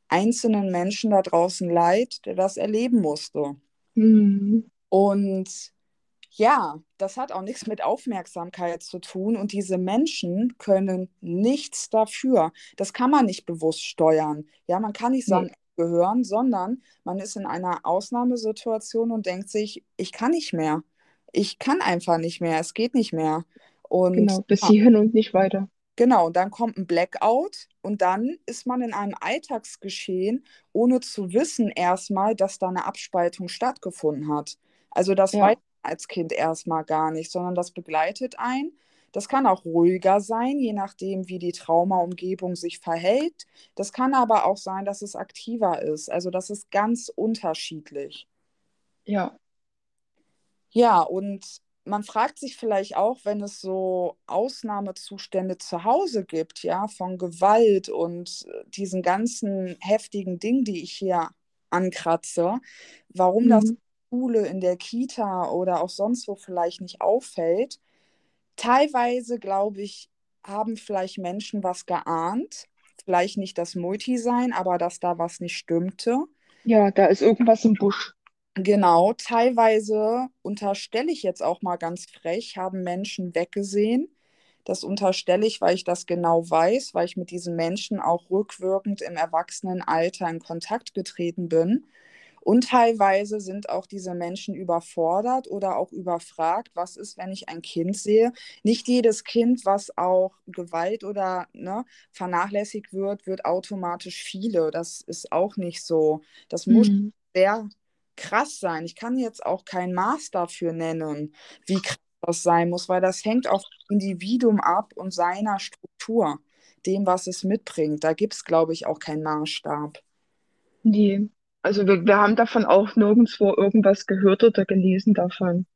einzelnen Menschen da draußen leid, der das erleben musste. Mhm. Und ja, das hat auch nichts mit Aufmerksamkeit zu tun und diese Menschen können nichts dafür. Das kann man nicht bewusst steuern. Ja, man kann nicht sagen, gehören, sondern man ist in einer Ausnahmesituation und denkt sich, ich kann nicht mehr. Ich kann einfach nicht mehr, es geht nicht mehr. Und genau. Bis hierhin und nicht weiter. genau, und dann kommt ein Blackout und dann ist man in einem Alltagsgeschehen, ohne zu wissen erstmal, dass da eine Abspaltung stattgefunden hat. Also das weiß Ja, man als Kind erstmal gar nicht, sondern das begleitet einen. Das kann auch ruhiger sein, je nachdem, wie die Traumaumgebung sich verhält. Das kann aber auch sein, dass es aktiver ist. Also das ist ganz unterschiedlich. ja. Ja, und man fragt sich vielleicht auch, wenn es so Ausnahmezustände zu Hause gibt, ja, von Gewalt und äh, diesen ganzen heftigen Dingen, die ich hier ankratze, warum das in Mhm. der Schule, in der Kita oder auch sonst wo vielleicht nicht auffällt. Teilweise, glaube ich, haben vielleicht Menschen was geahnt, vielleicht nicht das Multi-Sein, aber dass da was nicht stimmte. Ja, da ist irgendwas im Busch. Genau, teilweise unterstelle ich jetzt auch mal ganz frech, haben Menschen weggesehen. Das unterstelle ich, weil ich das genau weiß, weil ich mit diesen Menschen auch rückwirkend im Erwachsenenalter in Kontakt getreten bin. Und teilweise sind auch diese Menschen überfordert oder auch überfragt, was ist, wenn ich ein Kind sehe. Nicht jedes Kind, was auch Gewalt oder ne, vernachlässigt wird, wird automatisch viele. Das ist auch nicht so. Das muss Mhm. sehr krass sein. Ich kann jetzt auch kein Maß dafür nennen, wie krass das sein muss, weil das hängt auf das Individuum ab und seiner Struktur, dem, was es mitbringt. Da gibt es, glaube ich, auch keinen Maßstab. Nee. Also wir, wir haben davon auch nirgendwo irgendwas gehört oder gelesen davon.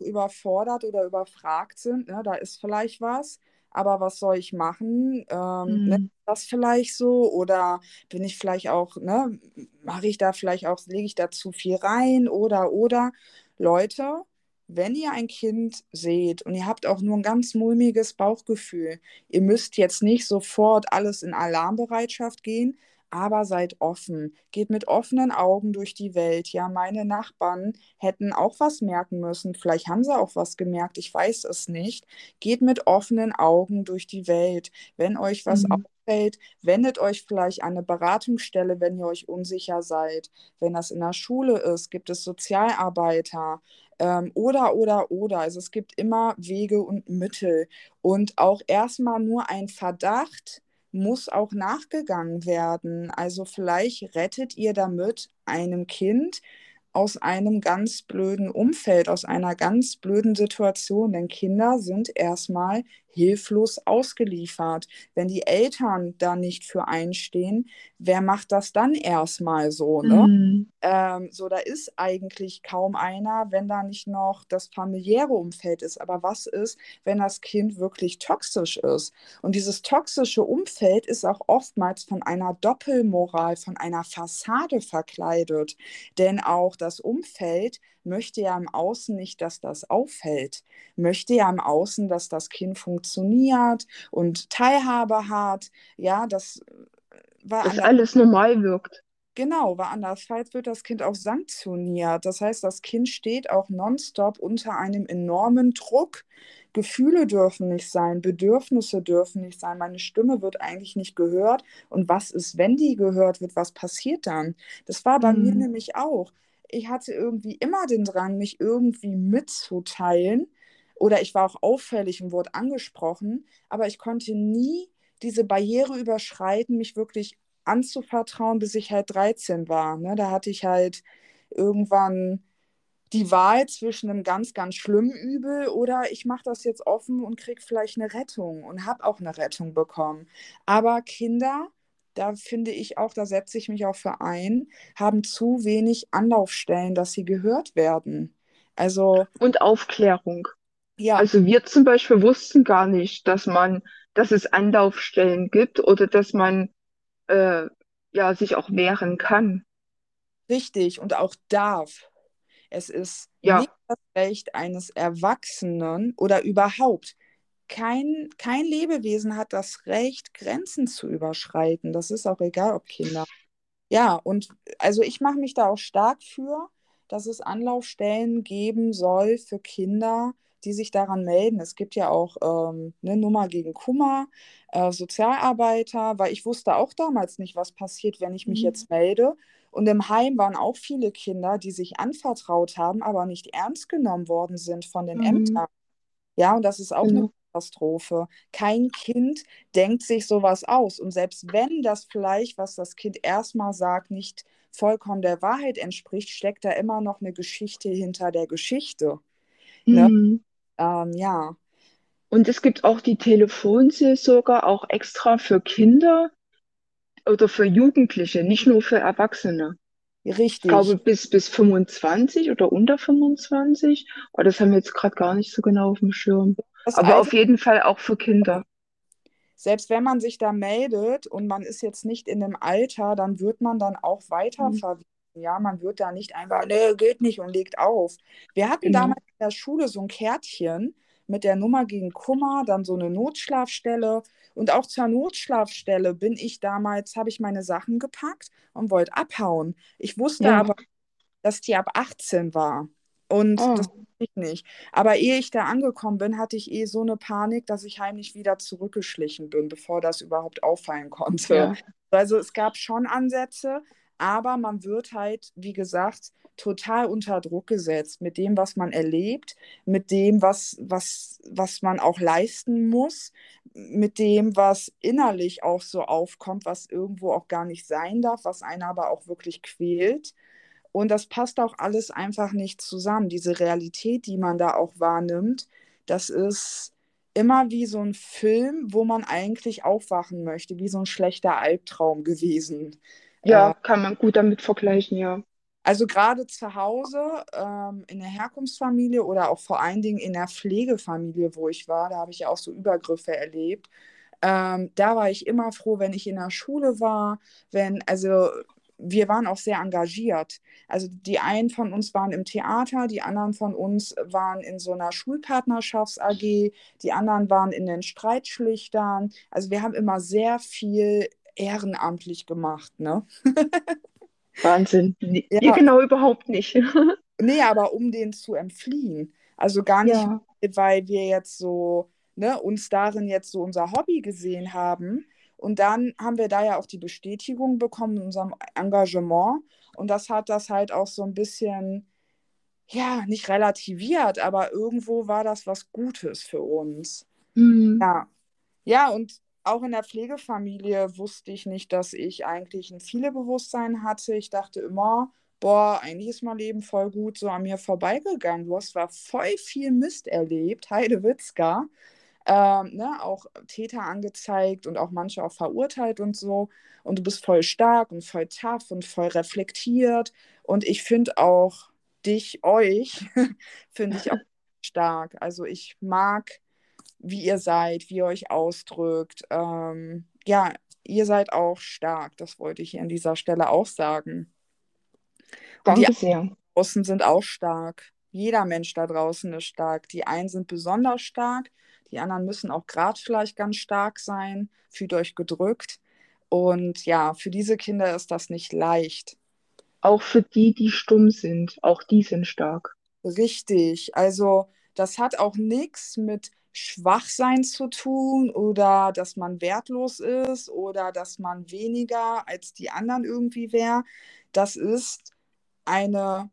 Überfordert oder überfragt sind, ne, da ist vielleicht was, aber was soll ich machen? Ähm, Mhm. das vielleicht so oder bin ich vielleicht auch, ne, mache ich da vielleicht auch, lege ich da zu viel rein oder oder Leute, wenn ihr ein Kind seht und ihr habt auch nur ein ganz mulmiges Bauchgefühl, ihr müsst jetzt nicht sofort alles in Alarmbereitschaft gehen, aber seid offen, geht mit offenen Augen durch die Welt. Ja, meine Nachbarn hätten auch was merken müssen. Vielleicht haben sie auch was gemerkt, ich weiß es nicht. Geht mit offenen Augen durch die Welt. Wenn euch was Mhm. auffällt, wendet euch vielleicht an eine Beratungsstelle, wenn ihr euch unsicher seid. Wenn das in der Schule ist, gibt es Sozialarbeiter. Ähm, oder, oder, oder. Also es gibt immer Wege und Mittel. Und auch erstmal nur ein Verdacht muss auch nachgegangen werden. Also vielleicht rettet ihr damit einem Kind aus einem ganz blöden Umfeld, aus einer ganz blöden Situation. Denn Kinder sind erstmal hilflos ausgeliefert. Wenn die Eltern da nicht für einstehen, wer macht das dann erstmal so, ne? Mhm. Ähm, so, da ist eigentlich kaum einer, wenn da nicht noch das familiäre Umfeld ist. Aber was ist, wenn das Kind wirklich toxisch ist? Und dieses toxische Umfeld ist auch oftmals von einer Doppelmoral, von einer Fassade verkleidet. Denn auch das Umfeld möchte ja im Außen nicht, dass das auffällt. Möchte ja im Außen, dass das Kind funktioniert und Teilhabe hat. Ja, das war Dass alles normal wirkt. Genau, weil andernfalls wird das Kind auch sanktioniert. Das heißt, das Kind steht auch nonstop unter einem enormen Druck. Gefühle dürfen nicht sein, Bedürfnisse dürfen nicht sein. Meine Stimme wird eigentlich nicht gehört. Und was ist, wenn die gehört wird? Was passiert dann? Das war bei mir Mhm. nämlich auch. Ich hatte irgendwie immer den Drang, mich irgendwie mitzuteilen. Oder ich war auch auffällig und wurde angesprochen, aber ich konnte nie diese Barriere überschreiten, mich wirklich anzuvertrauen, bis ich halt 13 war. Ne? Da hatte ich halt irgendwann die Wahl zwischen einem ganz, ganz schlimmen Übel oder ich mache das jetzt offen und kriege vielleicht eine Rettung und habe auch eine Rettung bekommen. Aber Kinder, da finde ich auch, da setze ich mich auch für ein, haben zu wenig Anlaufstellen, dass sie gehört werden. Also Und Aufklärung. Ja, Also wir zum Beispiel wussten gar nicht, dass man, dass es Anlaufstellen gibt oder dass man äh, ja sich auch wehren kann. richtig und auch darf. Es ist nicht Ja, das Recht eines Erwachsenen oder überhaupt. Kein, kein Lebewesen hat das Recht, Grenzen zu überschreiten. Das ist auch egal, ob Kinder. Ja, und also ich mache mich da auch stark für, dass es Anlaufstellen geben soll für Kinder, die sich daran melden. Es gibt ja auch ähm, eine Nummer gegen Kummer, äh, Sozialarbeiter, weil ich wusste auch damals nicht, was passiert, wenn ich mich Mhm. jetzt melde. Und im Heim waren auch viele Kinder, die sich anvertraut haben, aber nicht ernst genommen worden sind von den Mhm. Ämtern. Ja, und das ist auch eine genau. Katastrophe. Kein Kind denkt sich sowas aus. Und selbst wenn das vielleicht, was das Kind erstmal sagt, nicht vollkommen der Wahrheit entspricht, steckt da immer noch eine Geschichte hinter der Geschichte. Ne? Mhm. Ähm, ja, Und es gibt auch die Telefonseelsorge auch extra für Kinder oder für Jugendliche, nicht nur für Erwachsene. Ich glaube richtig. bis, bis 25 oder unter 25. Aber das haben wir jetzt gerade gar nicht so genau auf dem Schirm. Das Aber auf jeden Fall auch für Kinder. selbst wenn man sich da meldet und man ist jetzt nicht in dem Alter, dann wird man dann auch Mhm. weiterverwiesen. Ja, man wird da nicht einfach, nee, geht nicht und legt auf. Wir hatten Genau. damals in der Schule so ein Kärtchen mit der Nummer gegen Kummer, dann so eine Notschlafstelle. Und auch zur Notschlafstelle bin ich damals, habe ich meine Sachen gepackt und wollte abhauen. Ich wusste Ja. aber, dass die ab 18 war. Und das Ah, wusste ich nicht. Aber ehe ich da angekommen bin, hatte ich eh so eine Panik, dass ich heimlich wieder zurückgeschlichen bin, bevor das überhaupt auffallen konnte. ja. Also es gab schon Ansätze, aber man wird halt, wie gesagt, total unter Druck gesetzt mit dem, was man erlebt, mit dem, was, was, was man auch leisten muss, mit dem, was innerlich auch so aufkommt, was irgendwo auch gar nicht sein darf, was einen aber auch wirklich quält. Und das passt auch alles einfach nicht zusammen. Diese Realität, die man da auch wahrnimmt, das ist immer wie so ein Film, wo man eigentlich aufwachen möchte, wie so ein schlechter Albtraum gewesen. Ja, kann man gut damit vergleichen, ja. Also gerade zu Hause, ähm, in der Herkunftsfamilie oder auch vor allen Dingen in der Pflegefamilie, wo ich war, da habe ich ja auch so Übergriffe erlebt. Ähm, da war ich immer froh, wenn ich in der Schule war, wenn, also wir waren auch sehr engagiert. Also die einen von uns waren im Theater, die anderen von uns waren in so einer Schulpartnerschafts-AG, die anderen waren in den Streitschlichtern. Also wir haben immer sehr viel ehrenamtlich gemacht, ne? <laughs> Wahnsinn. Nee, Ja, genau überhaupt nicht. <laughs> Nee, aber um den zu entfliehen. Also gar nicht, Ja. weil wir jetzt so, ne, uns darin jetzt so unser Hobby gesehen haben. Und dann haben wir da ja auch die Bestätigung bekommen in unserem Engagement. Und das hat das halt auch so ein bisschen, ja, nicht relativiert, aber irgendwo war das was Gutes für uns. Hm. Ja. Ja, und auch in der Pflegefamilie wusste ich nicht, dass ich eigentlich ein Vielebewusstsein hatte. Ich dachte immer, boah, eigentlich ist mein Leben voll gut so an mir vorbeigegangen. Du hast zwar voll viel Mist erlebt, Heidewitzka, ähm, ne, auch Täter angezeigt und auch manche auch verurteilt und so. Und du bist voll stark und voll tough und voll reflektiert. Und ich finde auch dich, euch, <laughs> finde ich auch <laughs> stark. Also ich mag wie ihr seid, wie ihr euch ausdrückt. Ähm, ja, ihr seid auch stark, das wollte ich an dieser Stelle auch sagen. Und die Danke sehr. Außen sind auch stark. Jeder Mensch da draußen ist stark. Die einen sind besonders stark, die anderen müssen auch gerade vielleicht ganz stark sein. Fühlt euch gedrückt. Und ja, für diese Kinder ist das nicht leicht. Auch für die, die stumm sind, auch die sind stark. Richtig. Also das hat auch nichts mit Schwachsein zu tun oder dass man wertlos ist oder dass man weniger als die anderen irgendwie wäre. Das ist eine,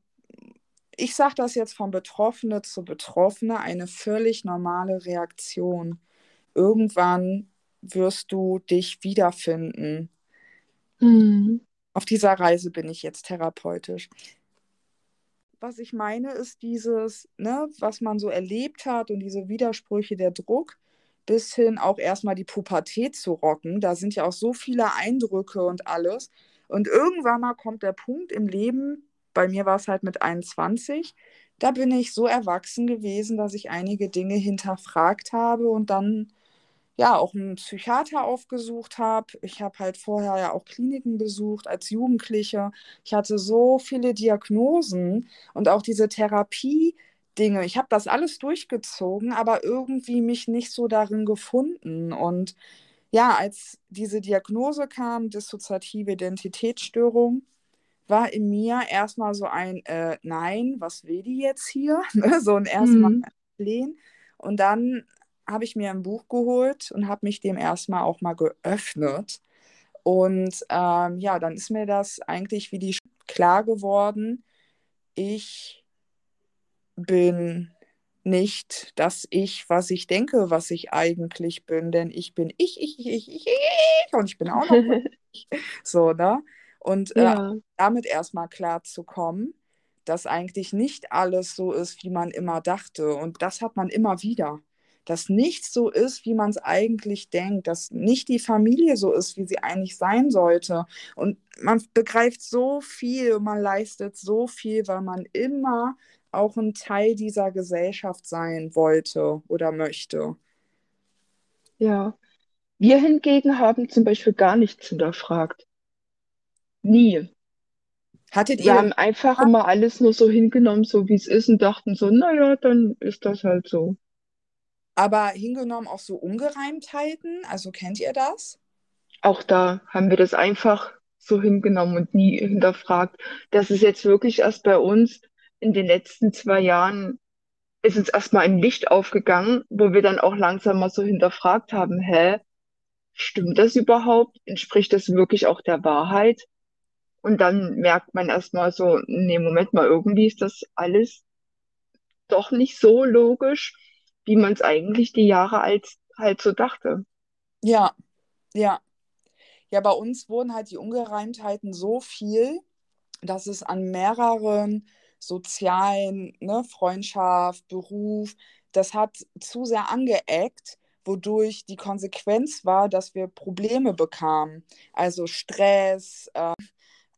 ich sage das jetzt von Betroffene zu Betroffene, eine völlig normale Reaktion. Irgendwann wirst du dich wiederfinden. Hm. Auf dieser Reise bin ich jetzt therapeutisch. was ich meine, ist dieses, ne, was man so erlebt hat und diese Widersprüche, der Druck, bis hin auch erstmal die Pubertät zu rocken. Da sind ja auch so viele Eindrücke und alles. Und irgendwann mal kommt der Punkt im Leben, bei mir war es halt mit 21, da bin ich so erwachsen gewesen, dass ich einige Dinge hinterfragt habe und dann ja auch einen Psychiater aufgesucht habe. Ich habe halt vorher ja auch Kliniken besucht als Jugendliche. Ich hatte so viele Diagnosen und auch diese Therapie. Dinge. Ich habe das alles durchgezogen, aber irgendwie mich nicht so darin gefunden. Und ja, als diese Diagnose kam, dissoziative Identitätsstörung, war in mir erstmal so ein äh, Nein, was will die jetzt hier? <laughs> so ein erstmal mhm. Lehn. Und dann habe ich mir ein Buch geholt und habe mich dem erstmal auch mal geöffnet. Und ähm, ja, dann ist mir das eigentlich wie die klar geworden. Ich bin nicht das Ich, was ich denke, was ich eigentlich bin, denn ich bin ich, ich, ich, ich, ich, ich und ich bin auch noch <laughs> ich. So, ne? Und äh, ja. damit erstmal klar zu kommen, dass eigentlich nicht alles so ist, wie man immer dachte. Und das hat man immer wieder dass nichts so ist, wie man es eigentlich denkt, dass nicht die Familie so ist, wie sie eigentlich sein sollte. Und man begreift so viel, man leistet so viel, weil man immer auch ein Teil dieser Gesellschaft sein wollte oder möchte. Ja. Wir hingegen haben zum Beispiel gar nichts hinterfragt. Nie. Hattet ihr? Wir haben einfach immer alles nur so hingenommen, so wie es ist, und dachten so, naja, dann ist das halt so aber hingenommen auch so Ungereimtheiten. Also kennt ihr das? Auch da haben wir das einfach so hingenommen und nie hinterfragt. Das ist jetzt wirklich erst bei uns in den letzten zwei Jahren ist uns erstmal ein Licht aufgegangen, wo wir dann auch langsam mal so hinterfragt haben, hä, stimmt das überhaupt? Entspricht das wirklich auch der Wahrheit? Und dann merkt man erstmal so, nee, Moment mal, irgendwie ist das alles doch nicht so logisch wie man es eigentlich die Jahre als halt so dachte. Ja, ja. Ja, bei uns wurden halt die Ungereimtheiten so viel, dass es an mehreren sozialen, ne, Freundschaft, Beruf, das hat zu sehr angeeckt, wodurch die Konsequenz war, dass wir Probleme bekamen. Also Stress, äh,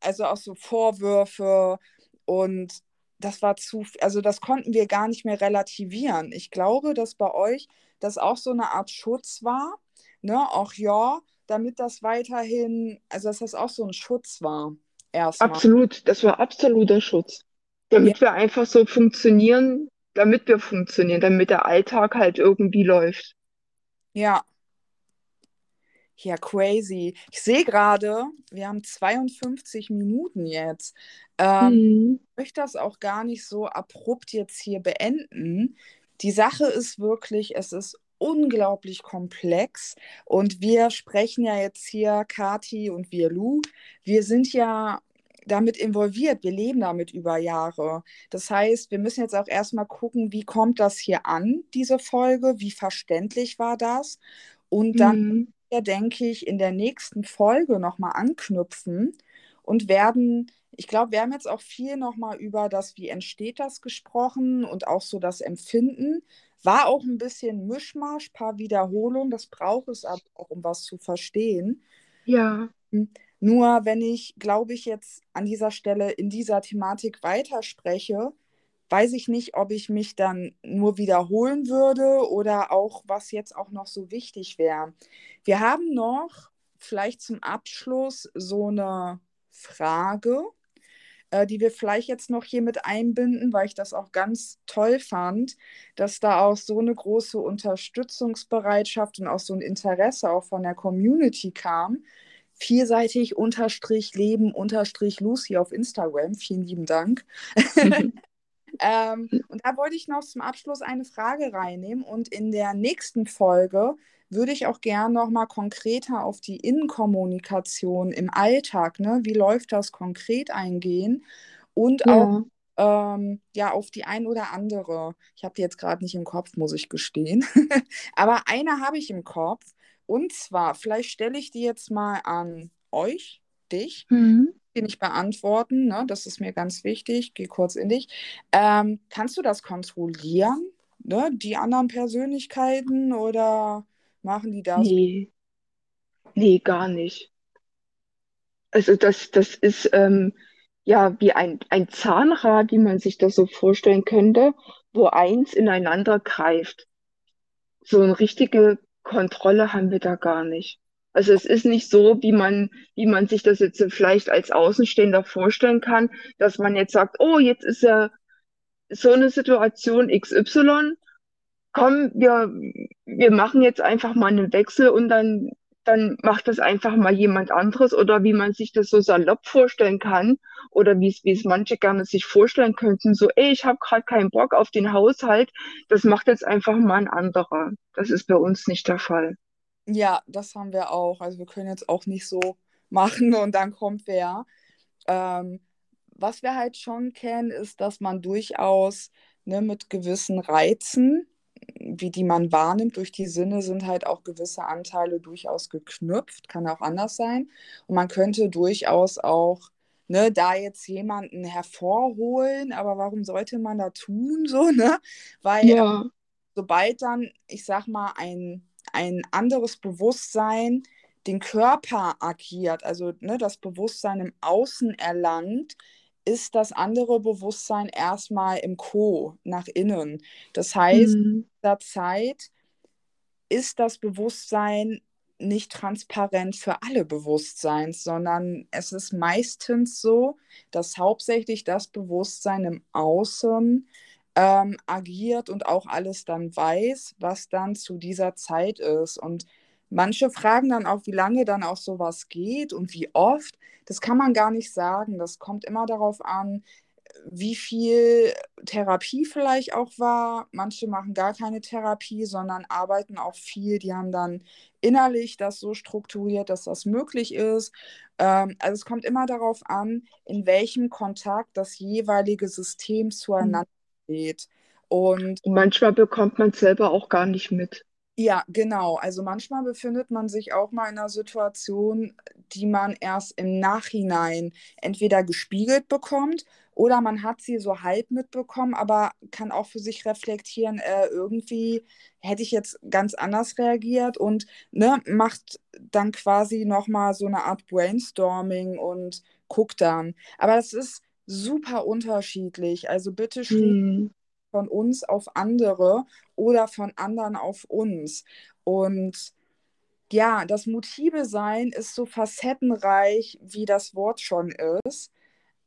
also auch so Vorwürfe und das war zu, also das konnten wir gar nicht mehr relativieren. Ich glaube, dass bei euch das auch so eine Art Schutz war, ne, auch ja, damit das weiterhin, also dass das auch so ein Schutz war. Erstmal. Absolut, das war absoluter Schutz. Damit ja. wir einfach so funktionieren, damit wir funktionieren, damit der Alltag halt irgendwie läuft. Ja, ja, crazy. Ich sehe gerade, wir haben 52 Minuten jetzt. Ähm, mhm. Ich möchte das auch gar nicht so abrupt jetzt hier beenden. Die Sache ist wirklich, es ist unglaublich komplex und wir sprechen ja jetzt hier, Kati und wir, Lu, wir sind ja damit involviert, wir leben damit über Jahre. Das heißt, wir müssen jetzt auch erstmal gucken, wie kommt das hier an, diese Folge, wie verständlich war das und dann mhm denke ich, in der nächsten Folge nochmal anknüpfen und werden, ich glaube, wir haben jetzt auch viel nochmal über das, wie entsteht das gesprochen und auch so das Empfinden. War auch ein bisschen Mischmasch, paar Wiederholungen, das braucht es aber auch, um was zu verstehen. Ja. Nur wenn ich, glaube ich, jetzt an dieser Stelle in dieser Thematik weiterspreche, weiß ich nicht, ob ich mich dann nur wiederholen würde oder auch, was jetzt auch noch so wichtig wäre. Wir haben noch vielleicht zum Abschluss so eine Frage, äh, die wir vielleicht jetzt noch hier mit einbinden, weil ich das auch ganz toll fand, dass da auch so eine große Unterstützungsbereitschaft und auch so ein Interesse auch von der Community kam. Vielseitig unterstrich Leben unterstrich Lucy auf Instagram. Vielen lieben Dank. <laughs> Ähm, und da wollte ich noch zum Abschluss eine Frage reinnehmen. Und in der nächsten Folge würde ich auch gern noch mal konkreter auf die Innenkommunikation im Alltag, ne? wie läuft das konkret eingehen und ja. auch ähm, ja auf die ein oder andere. Ich habe die jetzt gerade nicht im Kopf, muss ich gestehen. <laughs> Aber eine habe ich im Kopf. Und zwar, vielleicht stelle ich die jetzt mal an euch, dich. Mhm die nicht beantworten. Ne? Das ist mir ganz wichtig. Geh kurz in dich. Ähm, kannst du das kontrollieren? Ne? Die anderen Persönlichkeiten oder machen die das? Nee. Nee, gar nicht. Also das, das ist, ähm, ja, wie ein, ein Zahnrad, wie man sich das so vorstellen könnte, wo eins ineinander greift. So eine richtige Kontrolle haben wir da gar nicht. Also es ist nicht so, wie man, wie man sich das jetzt vielleicht als Außenstehender vorstellen kann, dass man jetzt sagt, oh, jetzt ist ja so eine Situation XY, komm, wir, wir machen jetzt einfach mal einen Wechsel und dann, dann macht das einfach mal jemand anderes oder wie man sich das so salopp vorstellen kann oder wie es, wie es manche gerne sich vorstellen könnten, so, ey, ich habe gerade keinen Bock auf den Haushalt, das macht jetzt einfach mal ein anderer. Das ist bei uns nicht der Fall. Ja, das haben wir auch. Also wir können jetzt auch nicht so machen und dann kommt wer. Ähm, was wir halt schon kennen, ist, dass man durchaus ne, mit gewissen Reizen, wie die man wahrnimmt durch die Sinne, sind halt auch gewisse Anteile durchaus geknüpft. Kann auch anders sein. Und man könnte durchaus auch ne, da jetzt jemanden hervorholen, aber warum sollte man da tun, so, ne? Weil Ja, sobald dann, ich sag mal, ein ein anderes Bewusstsein den Körper agiert, also ne, das Bewusstsein im Außen erlangt, ist das andere Bewusstsein erstmal im Co, nach innen. Das heißt, in hm, dieser Zeit ist das Bewusstsein nicht transparent für alle Bewusstseins, sondern es ist meistens so, dass hauptsächlich das Bewusstsein im Außen ähm, agiert und auch alles dann weiß, was dann zu dieser Zeit ist. Und manche fragen dann auch, wie lange dann auch sowas geht und wie oft. Das kann man gar nicht sagen. Das kommt immer darauf an, wie viel Therapie vielleicht auch war. Manche machen gar keine Therapie, sondern arbeiten auch viel. Die haben dann innerlich das so strukturiert, dass das möglich ist. Ähm, also es kommt immer darauf an, in welchem Kontakt das jeweilige System hm. zueinander Und Und manchmal bekommt man es selber auch gar nicht mit. ja, genau. Also manchmal befindet man sich auch mal in einer Situation, die man erst im Nachhinein entweder gespiegelt bekommt oder man hat sie so halb mitbekommen, aber kann auch für sich reflektieren, äh, irgendwie hätte ich jetzt ganz anders reagiert und ne, macht dann quasi nochmal so eine Art Brainstorming und guckt dann. Aber das ist super unterschiedlich. Also bitte schließt Hm, von uns auf andere oder von anderen auf uns. Und ja, das Motive sein ist so facettenreich, wie das Wort schon ist.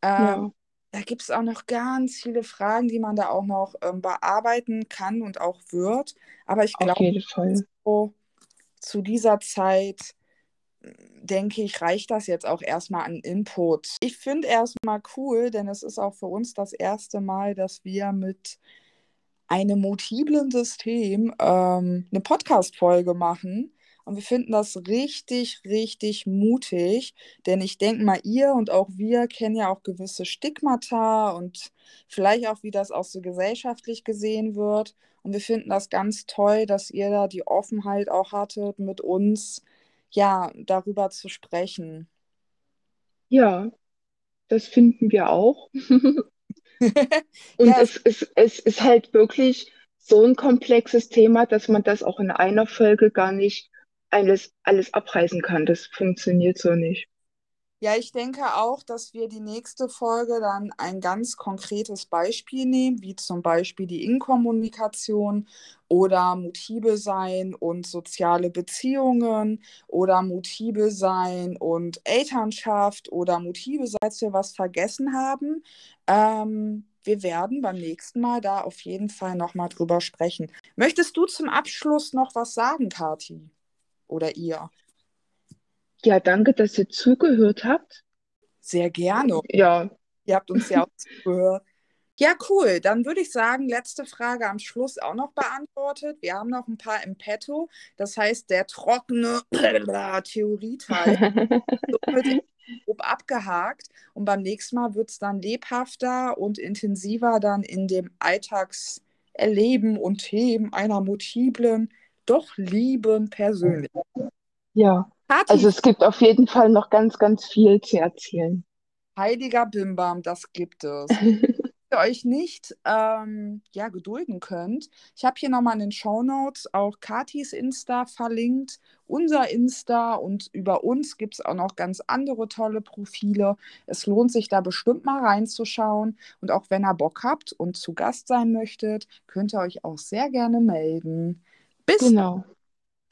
Ähm, ja, da gibt es auch noch ganz viele Fragen, die man da auch noch ähm, bearbeiten kann und auch wird. Aber ich glaube, so zu dieser Zeit, denke ich, reicht das jetzt auch erstmal an Input. Ich finde erstmal cool, denn es ist auch für uns das erste Mal, dass wir mit einem multiplen System ähm, eine Podcast-Folge machen. Und wir finden das richtig, richtig mutig, denn ich denke mal, ihr und auch wir kennen ja auch gewisse Stigmata und vielleicht auch, wie das auch so gesellschaftlich gesehen wird. Und wir finden das ganz toll, dass ihr da die Offenheit auch hattet, mit uns ja darüber zu sprechen. Ja, das finden wir auch. <laughs> <laughs> Und Ja, es, es, es, ist halt wirklich so ein komplexes Thema, dass man das auch in einer Folge gar nicht alles, alles abreißen kann. Das funktioniert so nicht. Ja, ich denke auch, dass wir die nächste Folge dann ein ganz konkretes Beispiel nehmen, wie zum Beispiel die Inkommunikation oder Motive sein und soziale Beziehungen oder Motive sein und Elternschaft oder Motive dass wir was vergessen haben. Ähm, wir werden beim nächsten Mal da auf jeden Fall nochmal drüber sprechen. Möchtest du zum Abschluss noch was sagen, Kathi? Oder ihr? Ja, danke, dass ihr zugehört habt. Sehr gerne. Ja, Ihr habt uns ja auch zugehört. Ja, cool. Dann würde ich sagen, letzte Frage am Schluss auch noch beantwortet. Wir haben noch ein paar im Petto. Das heißt, der trockene <clears throat> Theorieteil <laughs> wird grob abgehakt. Und beim nächsten Mal wird es dann lebhafter und intensiver dann in dem Alltagserleben und Themen einer multiplen, doch lieben Persönlichkeit. ja. Kathi, Also es gibt auf jeden Fall noch ganz, ganz viel zu erzählen. heiliger Bimbam, das gibt es. <laughs> ihr euch nicht ähm, ja, gedulden könnt, ich habe hier nochmal in den Show Notes auch Katis Insta verlinkt, unser Insta und über uns gibt es auch noch ganz andere tolle Profile. Es lohnt sich da bestimmt mal reinzuschauen und auch wenn ihr Bock habt und zu Gast sein möchtet, könnt ihr euch auch sehr gerne melden. Bis, Genau.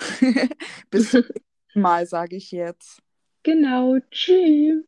<laughs> bis <laughs> Mal, sage ich jetzt. Genau. Tschüss.